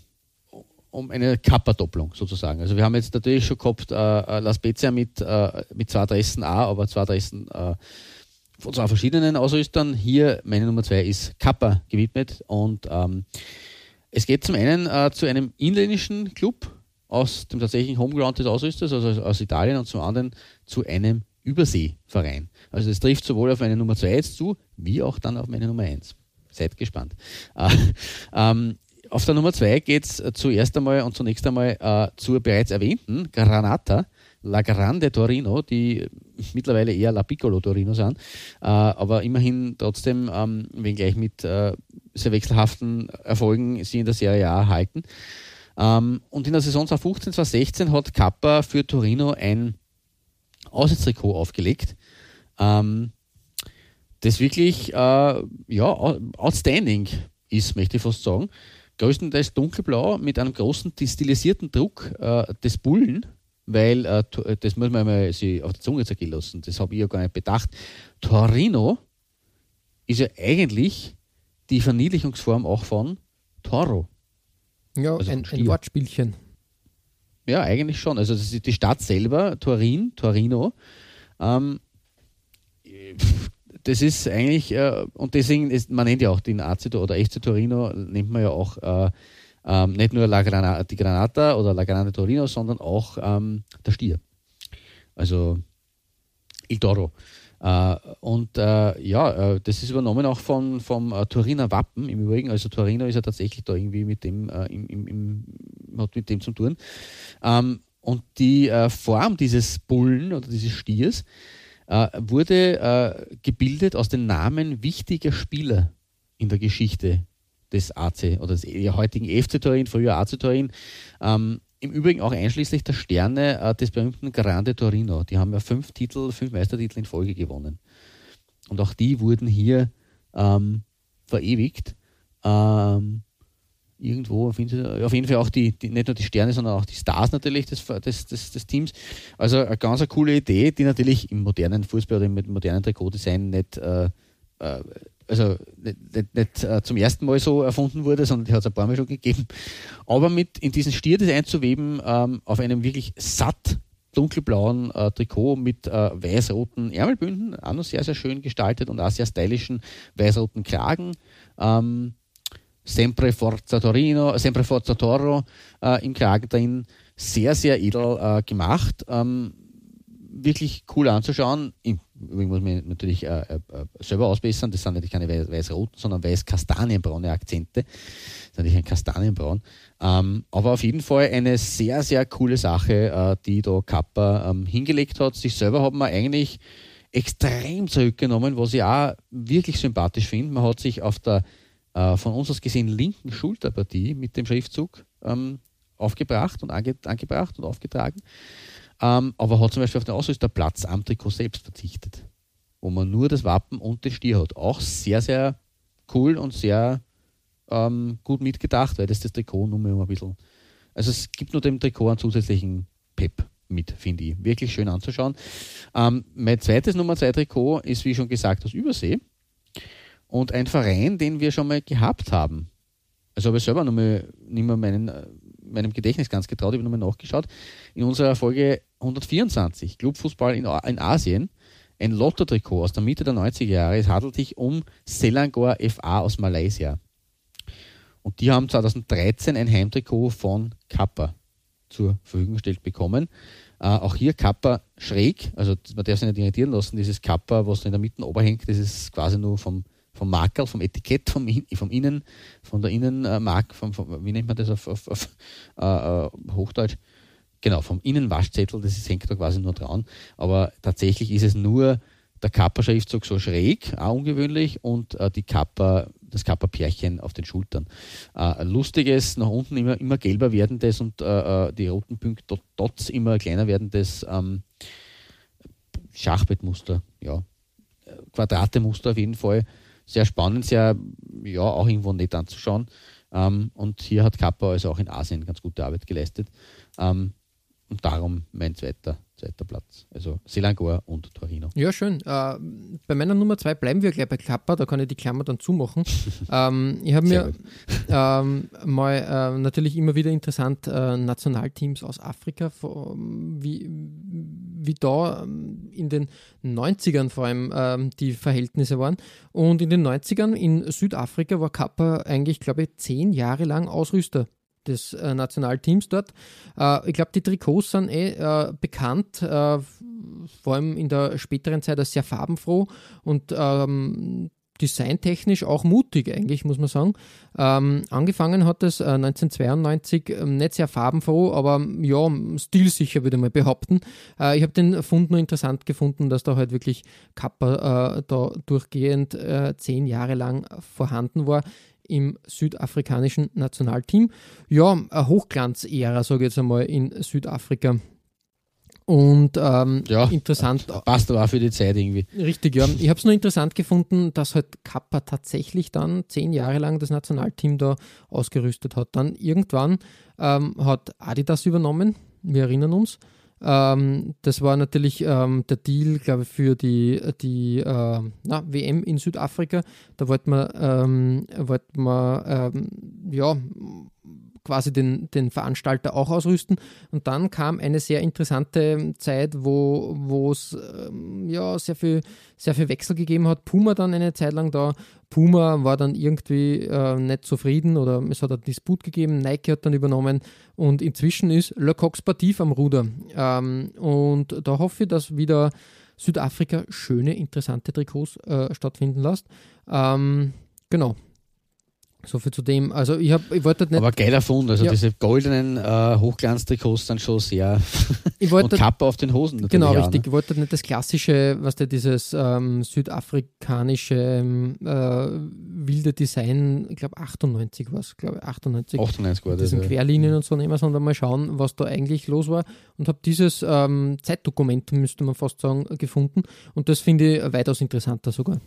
Speaker 4: um eine Kappa-Doppelung sozusagen. Also wir haben jetzt natürlich schon gehabt äh, äh, La Spezia mit, äh, mit zwei Adressen A, aber zwei Adressen äh, von zwei verschiedenen Ausrüstern. Hier meine Nummer 2 ist Kappa gewidmet und ähm, es geht zum einen äh, zu einem inländischen Club aus dem tatsächlichen Homeground des Ausrüsters, also aus, aus Italien, und zum anderen zu einem Überseeverein. Also es trifft sowohl auf meine Nummer 2 jetzt zu, wie auch dann auf meine Nummer 1. Seid gespannt. Äh, [LAUGHS] ähm, auf der Nummer 2 geht es zuerst einmal und zunächst einmal äh, zur bereits erwähnten Granata, La Grande Torino, die mittlerweile eher La Piccolo Torino sind, äh, aber immerhin trotzdem, ähm, wenngleich mit äh, sehr wechselhaften Erfolgen, sie in der Serie A halten. Ähm, und in der Saison 2015, 2016 hat Kappa für Torino ein Auswärtstrikot aufgelegt. Ähm, das wirklich äh, ja, outstanding ist, möchte ich fast sagen. Größtenteils dunkelblau mit einem großen stilisierten Druck äh, des Bullen, weil äh, äh, das muss man mal sich auf der Zunge zergehen lassen. Das habe ich ja gar nicht bedacht. Torino ist ja eigentlich die Verniedlichungsform auch von Toro.
Speaker 3: Ja,
Speaker 4: Also
Speaker 3: ein, ein. Wortspielchen.
Speaker 4: Ja, eigentlich schon. Also das ist die Stadt selber, Turin, Torino. Ähm, das ist eigentlich, äh, und deswegen ist, man nennt ja auch den AC oder FC Torino, nennt man ja auch äh, ähm, nicht nur La Grana, die Granata oder La Grande Torino, sondern auch ähm, der Stier. Also Il Toro. Äh, und äh, ja, äh, das ist übernommen auch von, vom äh, Turiner Wappen im Übrigen. Also Torino ist ja tatsächlich da irgendwie mit dem, im, im, im, hat mit dem zu tun. Ähm, und die Form dieses Bullen oder dieses Stiers äh, wurde äh, gebildet aus den Namen wichtiger Spieler in der Geschichte des AC oder des heutigen FC Turin, früher AC Turin. Ähm, Im Übrigen auch einschließlich der Sterne äh, des berühmten Grande Torino. Die haben ja fünf Titel, fünf Meistertitel in Folge gewonnen. Und auch die wurden hier ähm, verewigt. Ähm, irgendwo auf jeden Fall auch die, die, nicht nur die Sterne, sondern auch die Stars natürlich des, des, des, des Teams. Also eine ganz eine coole Idee, die natürlich im modernen Fußball oder im modernen Trikotdesign nicht, äh, äh, also nicht, nicht, nicht äh, zum ersten Mal so erfunden wurde, sondern die hat es ein paar Mal schon gegeben. Aber mit in diesen Stierdes einzuweben, ähm, auf einem wirklich satt dunkelblauen äh, Trikot mit äh, weiß-roten Ärmelbünden, auch noch sehr, sehr schön gestaltet und auch sehr stylischen weiß-roten Kragen. Ähm, Sempre Forza Torino, Sempre Forza Toro äh, im Kragen drin. Sehr, sehr edel äh, gemacht. Ähm, wirklich cool anzuschauen. Übrigens muss man natürlich äh, äh, selber ausbessern. Das sind natürlich keine weiß-roten, sondern weiß-kastanienbraune Akzente. Das ist natürlich ein Kastanienbraun. Ähm, aber auf jeden Fall eine sehr, sehr coole Sache, äh, die da Kappa ähm, hingelegt hat. Sich selber hat man eigentlich extrem zurückgenommen, was ich auch wirklich sympathisch finde. Man hat sich auf der äh, von uns aus gesehen linken Schulterpartie mit dem Schriftzug ähm, aufgebracht und ange angebracht und aufgetragen. Ähm, aber hat zum Beispiel auf den Ausrüsterplatz am Trikot selbst verzichtet, wo man nur das Wappen und den Stier hat. Auch sehr, sehr cool und sehr ähm, gut mitgedacht, weil das das Trikot nur mehr ein bisschen. Also es gibt nur dem Trikot einen zusätzlichen Pep mit, finde ich. Wirklich schön anzuschauen. Ähm, mein zweites Nummer 2 Trikot ist, wie schon gesagt, aus Übersee und ein Verein, den wir schon mal gehabt haben. Also habe ich selber noch mal, nicht mehr meinen, äh, meinem Gedächtnis ganz getraut, ich habe nochmal nachgeschaut. In unserer Folge 124, Clubfußball in, in Asien, ein Lotto-Trikot aus der Mitte der 90er Jahre. Es handelt sich um Selangor FA aus Malaysia. Und die haben 2013 ein Heimtrikot von Kappa zur Verfügung gestellt bekommen. Äh, auch hier Kappa schräg, also man darf sich nicht irritieren lassen, dieses Kappa, was in der Mitte ober hängt, das ist quasi nur vom vom Markerl, vom Etikett, vom, vom Innen, von der Innenmark, vom, vom, wie nennt man das auf, auf, auf äh, äh, Hochdeutsch? Genau, vom Innenwaschzettel, das ist, hängt da quasi nur dran. Aber tatsächlich ist es nur der Kappa-Schriftzug so schräg, auch ungewöhnlich, und äh, die Kappa, das Kappa-Pärchen auf den Schultern. Äh, lustiges, nach unten immer, immer gelber werdendes und äh, äh die roten Punkte dots immer kleiner werdendes ähm, Schachbettmuster, ja. Quadratemuster auf jeden Fall sehr spannend, sehr, ja, auch irgendwo nett anzuschauen. Ähm, und hier hat Kappa also auch in Asien ganz gute Arbeit geleistet. Ähm, und darum mein zweiter, zweiter Platz. Also Selangor und Torino.
Speaker 3: Ja, schön. Äh, bei meiner Nummer zwei bleiben wir gleich bei Kappa, da kann ich die Klammer dann zumachen. [LAUGHS] ähm, ich habe mir [LAUGHS] ähm, mal äh, natürlich immer wieder interessant äh, Nationalteams aus Afrika, wie, wie da ähm, in den 90ern vor allem ähm, die Verhältnisse waren. Und in den 90ern in Südafrika war Kappa eigentlich, glaube ich, zehn Jahre lang Ausrüster des äh, Nationalteams dort. Äh, ich glaube, die Trikots sind eh äh, bekannt, äh, vor allem in der späteren Zeit als sehr farbenfroh und ähm, designtechnisch auch mutig eigentlich, muss man sagen. Ähm, angefangen hat es 1992 äh, ähm, nicht sehr farbenfroh, aber ja, stilsicher würde ich mal behaupten. Äh, ich habe den Fund nur interessant gefunden, dass da halt wirklich Kappa äh, da durchgehend äh, zehn Jahre lang vorhanden war im südafrikanischen Nationalteam. Ja, eine Hochglanzära, sage ich jetzt einmal, in Südafrika. Und ähm, ja, interessant.
Speaker 4: Passt aber auch für die Zeit irgendwie.
Speaker 3: Richtig, ja. Ich habe es nur interessant gefunden, dass halt Kappa tatsächlich dann zehn Jahre lang das Nationalteam da ausgerüstet hat. Dann irgendwann ähm, hat Adidas übernommen, wir erinnern uns. Ähm, das war natürlich ähm, der Deal, glaube ich, für die, die äh, na, WM in Südafrika. Da wollte man, ähm, wollte man ähm, ja, quasi den, den Veranstalter auch ausrüsten. Und dann kam eine sehr interessante Zeit, wo es ähm, ja, sehr, viel, sehr viel Wechsel gegeben hat. Puma dann eine Zeit lang da. Puma war dann irgendwie äh, nicht zufrieden oder es hat einen Disput gegeben. Nike hat dann übernommen und inzwischen ist Le Coq Sportif am Ruder. Ähm, und da hoffe ich, dass wieder Südafrika schöne, interessante Trikots äh, stattfinden lässt. Ähm, genau. So viel zu dem. Also ich, hab, ich wollte nicht.
Speaker 4: Aber geiler Fund, also
Speaker 3: Ja.
Speaker 4: diese goldenen äh, Hochglanztrikots sind schon sehr.
Speaker 3: Ich wollte- [LAUGHS]
Speaker 4: und Kappe auf den Hosen. natürlich
Speaker 3: Genau,
Speaker 4: auch,
Speaker 3: richtig.
Speaker 4: Ne?
Speaker 3: Ich wollte nicht das klassische, was der dieses ähm, südafrikanische ähm, äh, wilde Design, ich glaube 98 war es, glaube 98.
Speaker 4: 98 war das.
Speaker 3: diesen
Speaker 4: ja.
Speaker 3: Querlinien und so nehmen, sondern mal schauen, was da eigentlich los war. Und habe dieses ähm, Zeitdokument, müsste man fast sagen, gefunden. Und das finde ich weitaus interessanter sogar.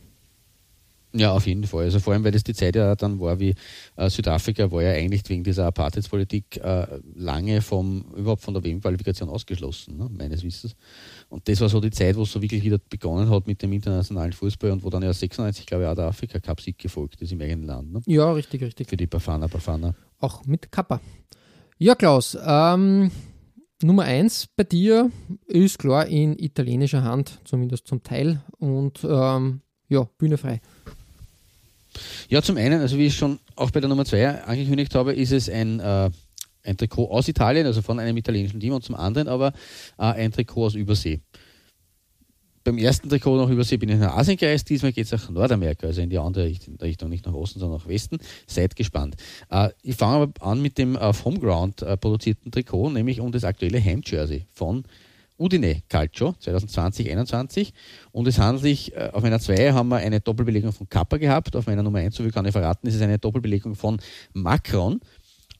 Speaker 4: Ja, auf jeden Fall. Also vor allem, weil das die Zeit ja dann war, wie äh, Südafrika war ja eigentlich wegen dieser Apartheidspolitik äh, lange vom, überhaupt von der WM-Qualifikation ausgeschlossen, ne, meines Wissens. Und das war so die Zeit, wo es so wirklich wieder begonnen hat mit dem internationalen Fußball und wo dann ja 96, glaube ich, auch der Afrika-Cup-Sieg gefolgt ist im eigenen Land. Ne?
Speaker 3: Ja, richtig, richtig.
Speaker 4: Für die Bafana Bafana.
Speaker 3: Auch mit Kappa. Ja, Klaus, ähm, Nummer eins bei dir ist klar in italienischer Hand, zumindest zum Teil. Und ähm, ja, Bühne frei.
Speaker 4: Ja, zum einen, also wie ich schon auch bei der Nummer 2 angekündigt habe, ist es ein, äh, ein Trikot aus Italien, also von einem italienischen Team und zum anderen aber äh, ein Trikot aus Übersee. Beim ersten Trikot nach Übersee bin ich nach Asien gereist, diesmal geht es nach Nordamerika, also in die andere Richtung, nicht nach Osten, sondern nach Westen. Seid gespannt. Äh, ich fange aber an mit dem auf Homeground äh, produzierten Trikot, nämlich um das aktuelle Heimjersey von Udine Calcio 2020-21 und es handelt sich, äh, auf meiner 2 haben wir eine Doppelbelegung von Kappa gehabt, auf meiner Nummer 1, so viel kann ich verraten, ist es eine Doppelbelegung von Macron.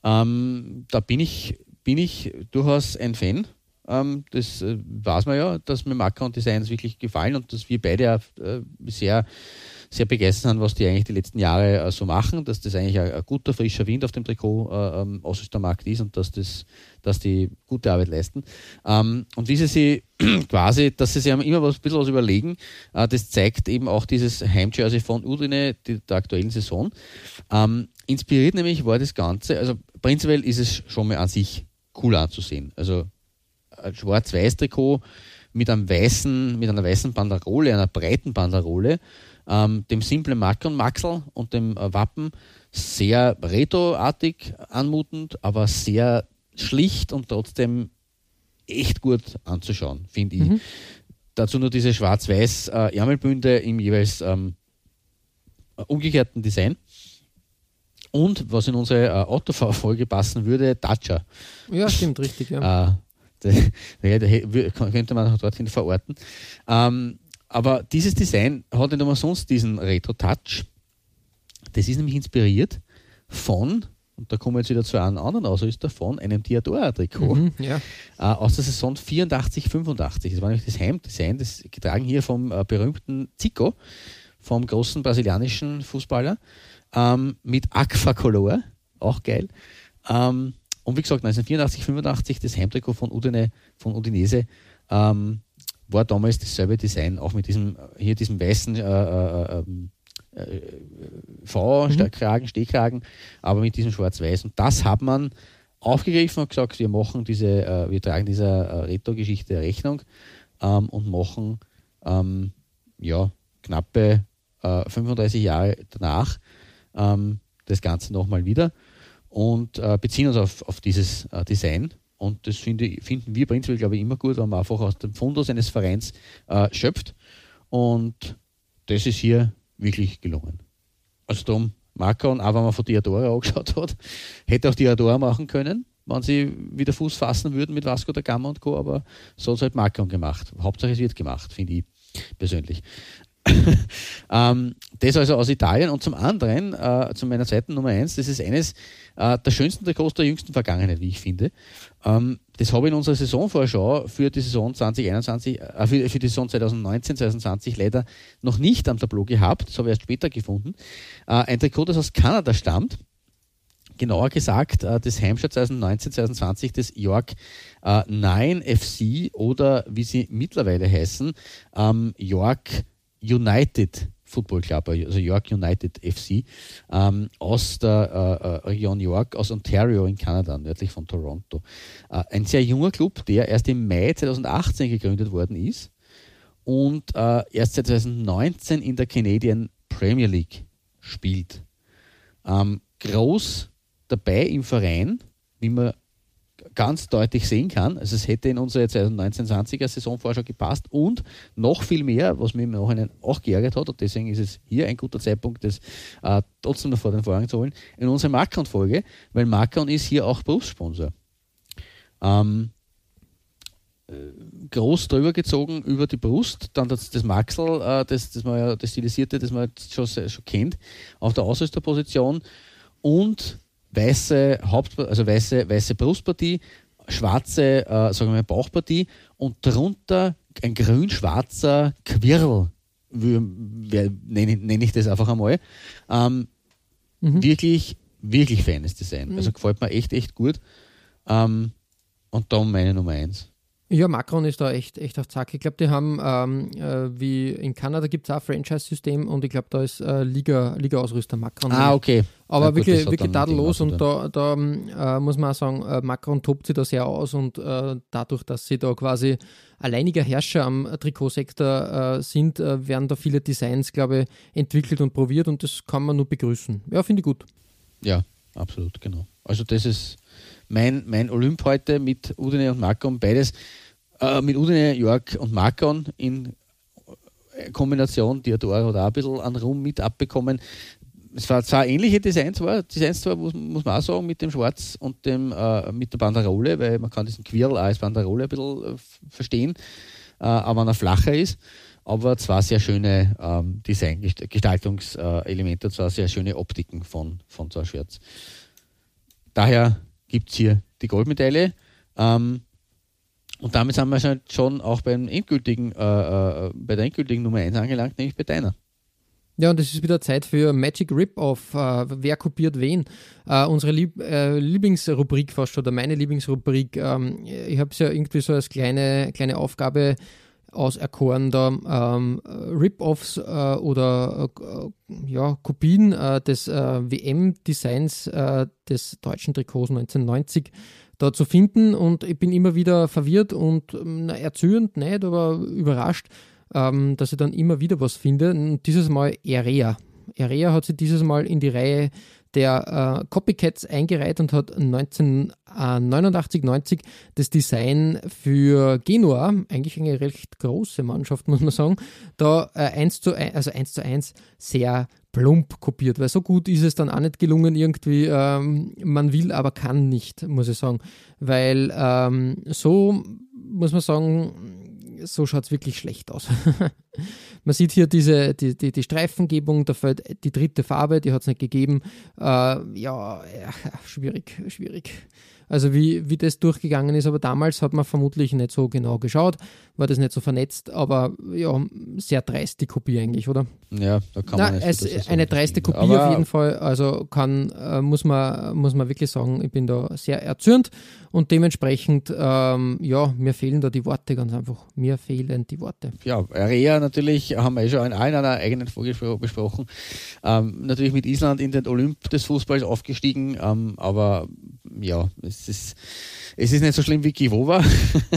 Speaker 4: Ähm, da bin ich, bin ich durchaus ein Fan. Ähm, das äh, weiß man ja, dass mir Macron Designs wirklich gefallen und dass wir beide äh, sehr, sehr begeistert sind, was die eigentlich die letzten Jahre äh, so machen, dass das eigentlich ein, ein guter, frischer Wind auf dem Trikot äh, ähm, Ausrüstermarkt ist und dass, das, dass die gute Arbeit leisten. Ähm, und wie sie sich [CLEARS THROAT] quasi, dass sie sich immer was, ein bisschen was überlegen, äh, das zeigt eben auch dieses Heimjersey von Udine die, der aktuellen Saison. Ähm, inspiriert nämlich war das Ganze, also prinzipiell ist es schon mal an sich cool anzusehen. Also ein schwarz-weiß Trikot mit einem weißen, mit einer weißen Banderole, einer breiten Banderole, ähm, dem simplen Marker und Maxel und dem äh, Wappen sehr retroartig anmutend, aber sehr schlicht und trotzdem echt gut anzuschauen, finde ich. Dazu nur diese schwarz-weiß äh, Ärmelbünde im jeweils ähm, umgekehrten Design. Und was in unsere äh, Autofahrfolge passen würde, Dacia.
Speaker 3: Ja, stimmt, richtig. Ja.
Speaker 4: Äh, könnte man auch dorthin verorten. Ähm, aber dieses Design hat nicht immer sonst diesen Retro-Touch. Das ist nämlich inspiriert von, und da kommen wir jetzt wieder zu einem anderen Ausrüster, von einem Diadora-Trikot
Speaker 3: Mhm, ja.
Speaker 4: äh, aus der Saison 84, 85. Das war nämlich das Heimdesign, das getragen hier vom äh, berühmten Zico, vom großen brasilianischen Fußballer, ähm, mit Aquacolor, auch geil. Ähm, und wie gesagt, 1984, 85, das Heimtrikot von Udine, von Udinese, ähm, war damals dasselbe Design, auch mit diesem, hier diesem weißen äh, äh, ähm, äh, V-Kragen, Stehkragen, aber mit diesem Schwarz-Weiß. Und das hat man aufgegriffen und gesagt, wir machen diese, äh, wir tragen dieser äh, Retro-Geschichte Rechnung ähm, und machen ähm, ja, knappe äh, 35 Jahre danach ähm, das Ganze nochmal wieder und äh, beziehen uns auf, auf dieses äh, Design. Und das finde, finden wir prinzipiell, glaube ich, immer gut, wenn man einfach aus dem Fundus eines Vereins äh, schöpft. Und das ist hier wirklich gelungen. Also darum, Macron, auch wenn man von Diadora angeschaut hat, [LAUGHS] hätte auch Diadora machen können, wenn sie wieder Fuß fassen würden mit Vasco da Gama und Co., aber so hat es halt Macron gemacht. Hauptsache es wird gemacht, finde ich persönlich. [LAUGHS] ähm, das also aus Italien und zum anderen, äh, zu meiner zweiten Nummer eins, das ist eines äh, der schönsten Trikots der jüngsten Vergangenheit, wie ich finde. Ähm, das habe ich in unserer Saisonvorschau für die Saison 2021, äh, für, für die Saison 2019, 2020 leider noch nicht am Tableau gehabt, das habe ich erst später gefunden. Äh, ein Trikot, das aus Kanada stammt, genauer gesagt äh, das Heimspiel 2019, 2020 des York äh, 9 FC oder wie sie mittlerweile heißen, ähm, York United Football Club, also York United FC, ähm, aus der äh, äh, Region York, aus Ontario in Kanada, nördlich von Toronto. Äh, ein sehr junger Club, der erst im Mai 2018 gegründet worden ist und äh, erst seit 2019 in der Canadian Premier League spielt. Ähm, groß dabei im Verein, wie man ganz deutlich sehen kann. Also es hätte in unsere 2019-20er Saisonvorschau gepasst und noch viel mehr, was mich im Nachhinein auch geärgert hat und deswegen ist es hier ein guter Zeitpunkt, das äh, trotzdem noch vor den Vorhang zu holen, in unserer Markon-Folge, weil Markon ist hier auch Berufssponsor. Ähm, äh, groß drüber gezogen über die Brust, dann das, das Maxel, äh, das, das, man ja, das Stilisierte, das man schon, schon kennt, auf der Ausrüsterposition und weiße Haupt, also weiße, weiße Brustpartie, schwarze, äh, sagen wir Bauchpartie und darunter ein grün-schwarzer Quirl, nenne nenn ich das einfach einmal. Ähm, mhm. Wirklich, wirklich feines Design. Mhm. Also gefällt mir echt, echt gut. Ähm, und dann meine Nummer eins.
Speaker 3: Ja, Macron ist da echt, echt auf Zack. Ich glaube, die haben, ähm, äh, wie in Kanada gibt es auch ein Franchise-System und ich glaube, da ist äh, Liga, Liga-Ausrüster Macron.
Speaker 4: Ah, okay.
Speaker 3: Aber ja, wirklich, gut, wirklich tadellos und da, da äh, muss man auch sagen, äh, Macron tobt sich da sehr aus und äh, dadurch, dass sie da quasi alleiniger Herrscher am Trikotsektor äh, sind, werden da viele Designs, glaube ich, entwickelt und probiert und das kann man nur begrüßen. Ja, finde ich gut.
Speaker 4: Ja, absolut, genau. Also das ist mein, mein Olymp heute mit Udine und Markon, beides äh, mit Udine, York und Markon in Kombination, Diodora hat auch ein bisschen an Rum mit abbekommen. Es war zwar ähnliche Designs, war, Designs zwar, muss, man auch sagen, mit dem Schwarz und dem, äh, mit der Banderole, weil man kann diesen Quirl als Banderole ein bisschen äh, verstehen, äh, aber wenn er flacher ist. Aber zwar sehr schöne ähm, Design, Gestaltungselemente, zwar sehr schöne Optiken von, von so einem Shirts. Daher gibt es hier die Goldmedaille. Ähm, und damit sind wir schon auch beim endgültigen, äh, äh, bei der endgültigen Nummer 1 angelangt, nämlich bei deiner.
Speaker 3: Ja, und es ist wieder Zeit für Magic Rip-Off. Äh, wer kopiert wen? Äh, unsere Lieb äh, Lieblingsrubrik fast oder meine Lieblingsrubrik. Ähm, ich habe es ja irgendwie so als kleine, kleine Aufgabe auserkoren, da ähm, Rip-Offs äh, oder äh, ja, Kopien äh, des äh, WM-Designs äh, des deutschen Trikots 1990 da zu finden und ich bin immer wieder verwirrt und ähm, na, erzürnt nicht, aber überrascht, ähm, dass ich dann immer wieder was finde. Und dieses Mal Area. Area hat sich dieses Mal in die Reihe der äh, Copycats eingereiht und hat 1989, 90 das Design für Genua, eigentlich eine recht große Mannschaft, [LAUGHS] muss man sagen, da äh, 1 zu 1, also 1 zu 1 sehr plump kopiert, weil so gut ist es dann auch nicht gelungen irgendwie. Ähm, man will, aber kann nicht, muss ich sagen. Weil ähm, so, muss man sagen, so schaut es wirklich schlecht aus. [LAUGHS] Man sieht hier diese, die, die, die Streifengebung, da fällt die dritte Farbe, die hat es nicht gegeben. Äh, ja, ja, schwierig, schwierig. Also wie, wie das durchgegangen ist, aber damals hat man vermutlich nicht so genau geschaut, war das nicht so vernetzt, aber ja, sehr dreist die Kopie eigentlich, oder?
Speaker 4: Ja, da kann man
Speaker 3: Na, es, Eine dreiste Kopie aber auf jeden Fall, also kann, äh, muss, man, muss man wirklich sagen, ich bin da sehr erzürnt und dementsprechend, ähm, ja, mir fehlen da die Worte ganz einfach. Mir fehlen die Worte.
Speaker 4: Ja, Area natürlich haben wir eh schon in allen einer eigenen Folge besprochen. Ähm, natürlich mit Island in den Olymp des Fußballs aufgestiegen, ähm, aber ja, es ist, es ist nicht so schlimm wie Kivova,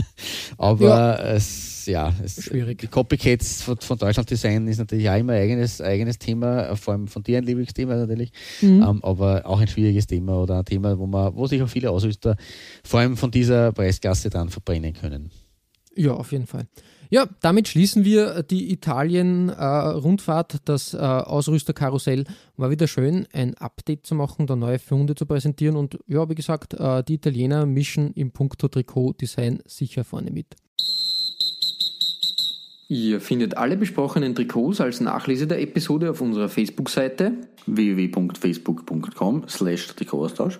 Speaker 4: [LAUGHS] aber ja. es, ja, es,
Speaker 3: Schwierig.
Speaker 4: die Copycats von, von, Deutschland Design ist natürlich auch immer ein eigenes, eigenes Thema, vor allem von dir ein Lieblingsthema natürlich, mhm. ähm, aber auch ein schwieriges Thema oder ein Thema, wo man, wo sich auch viele Ausrüster vor allem von dieser Preisklasse dann verbrennen können.
Speaker 3: Ja, auf jeden Fall. Ja, damit schließen wir die Italien-Rundfahrt. Äh, das äh, Ausrüsterkarussell war wieder schön, ein Update zu machen, da neue Funde zu präsentieren. Und ja, wie gesagt, äh, die Italiener mischen im Punkto Trikot-Design sicher vorne mit. Ihr findet alle besprochenen Trikots als Nachlese der Episode auf unserer Facebook-Seite
Speaker 4: www.facebook.com slash Trikotaustausch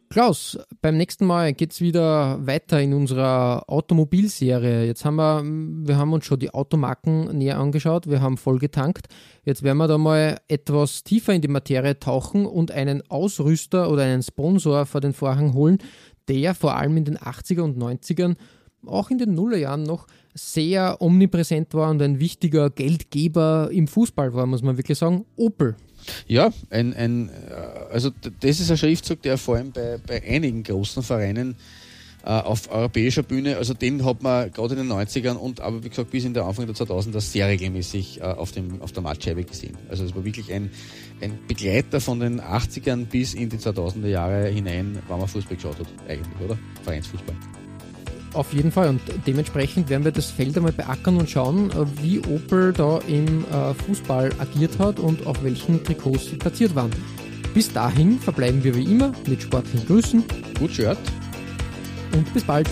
Speaker 3: Klaus, beim nächsten Mal geht es wieder weiter in unserer Automobilserie. Jetzt haben wir, wir haben uns schon die Automarken näher angeschaut, wir haben voll getankt. Jetzt werden wir da mal etwas tiefer in die Materie tauchen und einen Ausrüster oder einen Sponsor vor den Vorhang holen, der vor allem in den 80er und 90ern, auch in den Nullerjahren noch sehr omnipräsent war und ein wichtiger Geldgeber im Fußball war, muss man wirklich sagen, Opel.
Speaker 4: Ja, ein, ein, also das ist ein Schriftzug, der vor allem bei, bei einigen großen Vereinen äh, auf europäischer Bühne, also den hat man gerade in den 90ern und aber wie gesagt bis in der Anfang der 2000er sehr regelmäßig äh, auf, dem, auf der Matscheibe gesehen. Also es war wirklich ein, ein Begleiter von den 80ern bis in die 2000er Jahre hinein, wann man Fußball geschaut hat, eigentlich, oder? Vereinsfußball.
Speaker 3: Auf jeden Fall und dementsprechend werden wir das Feld einmal beackern und schauen, äh, wie Opel da im äh, Fußball agiert hat und auf welchen Trikots sie platziert waren. Bis dahin verbleiben wir wie immer mit sportlichen Grüßen.
Speaker 4: Gut Shirt.
Speaker 3: Und bis bald.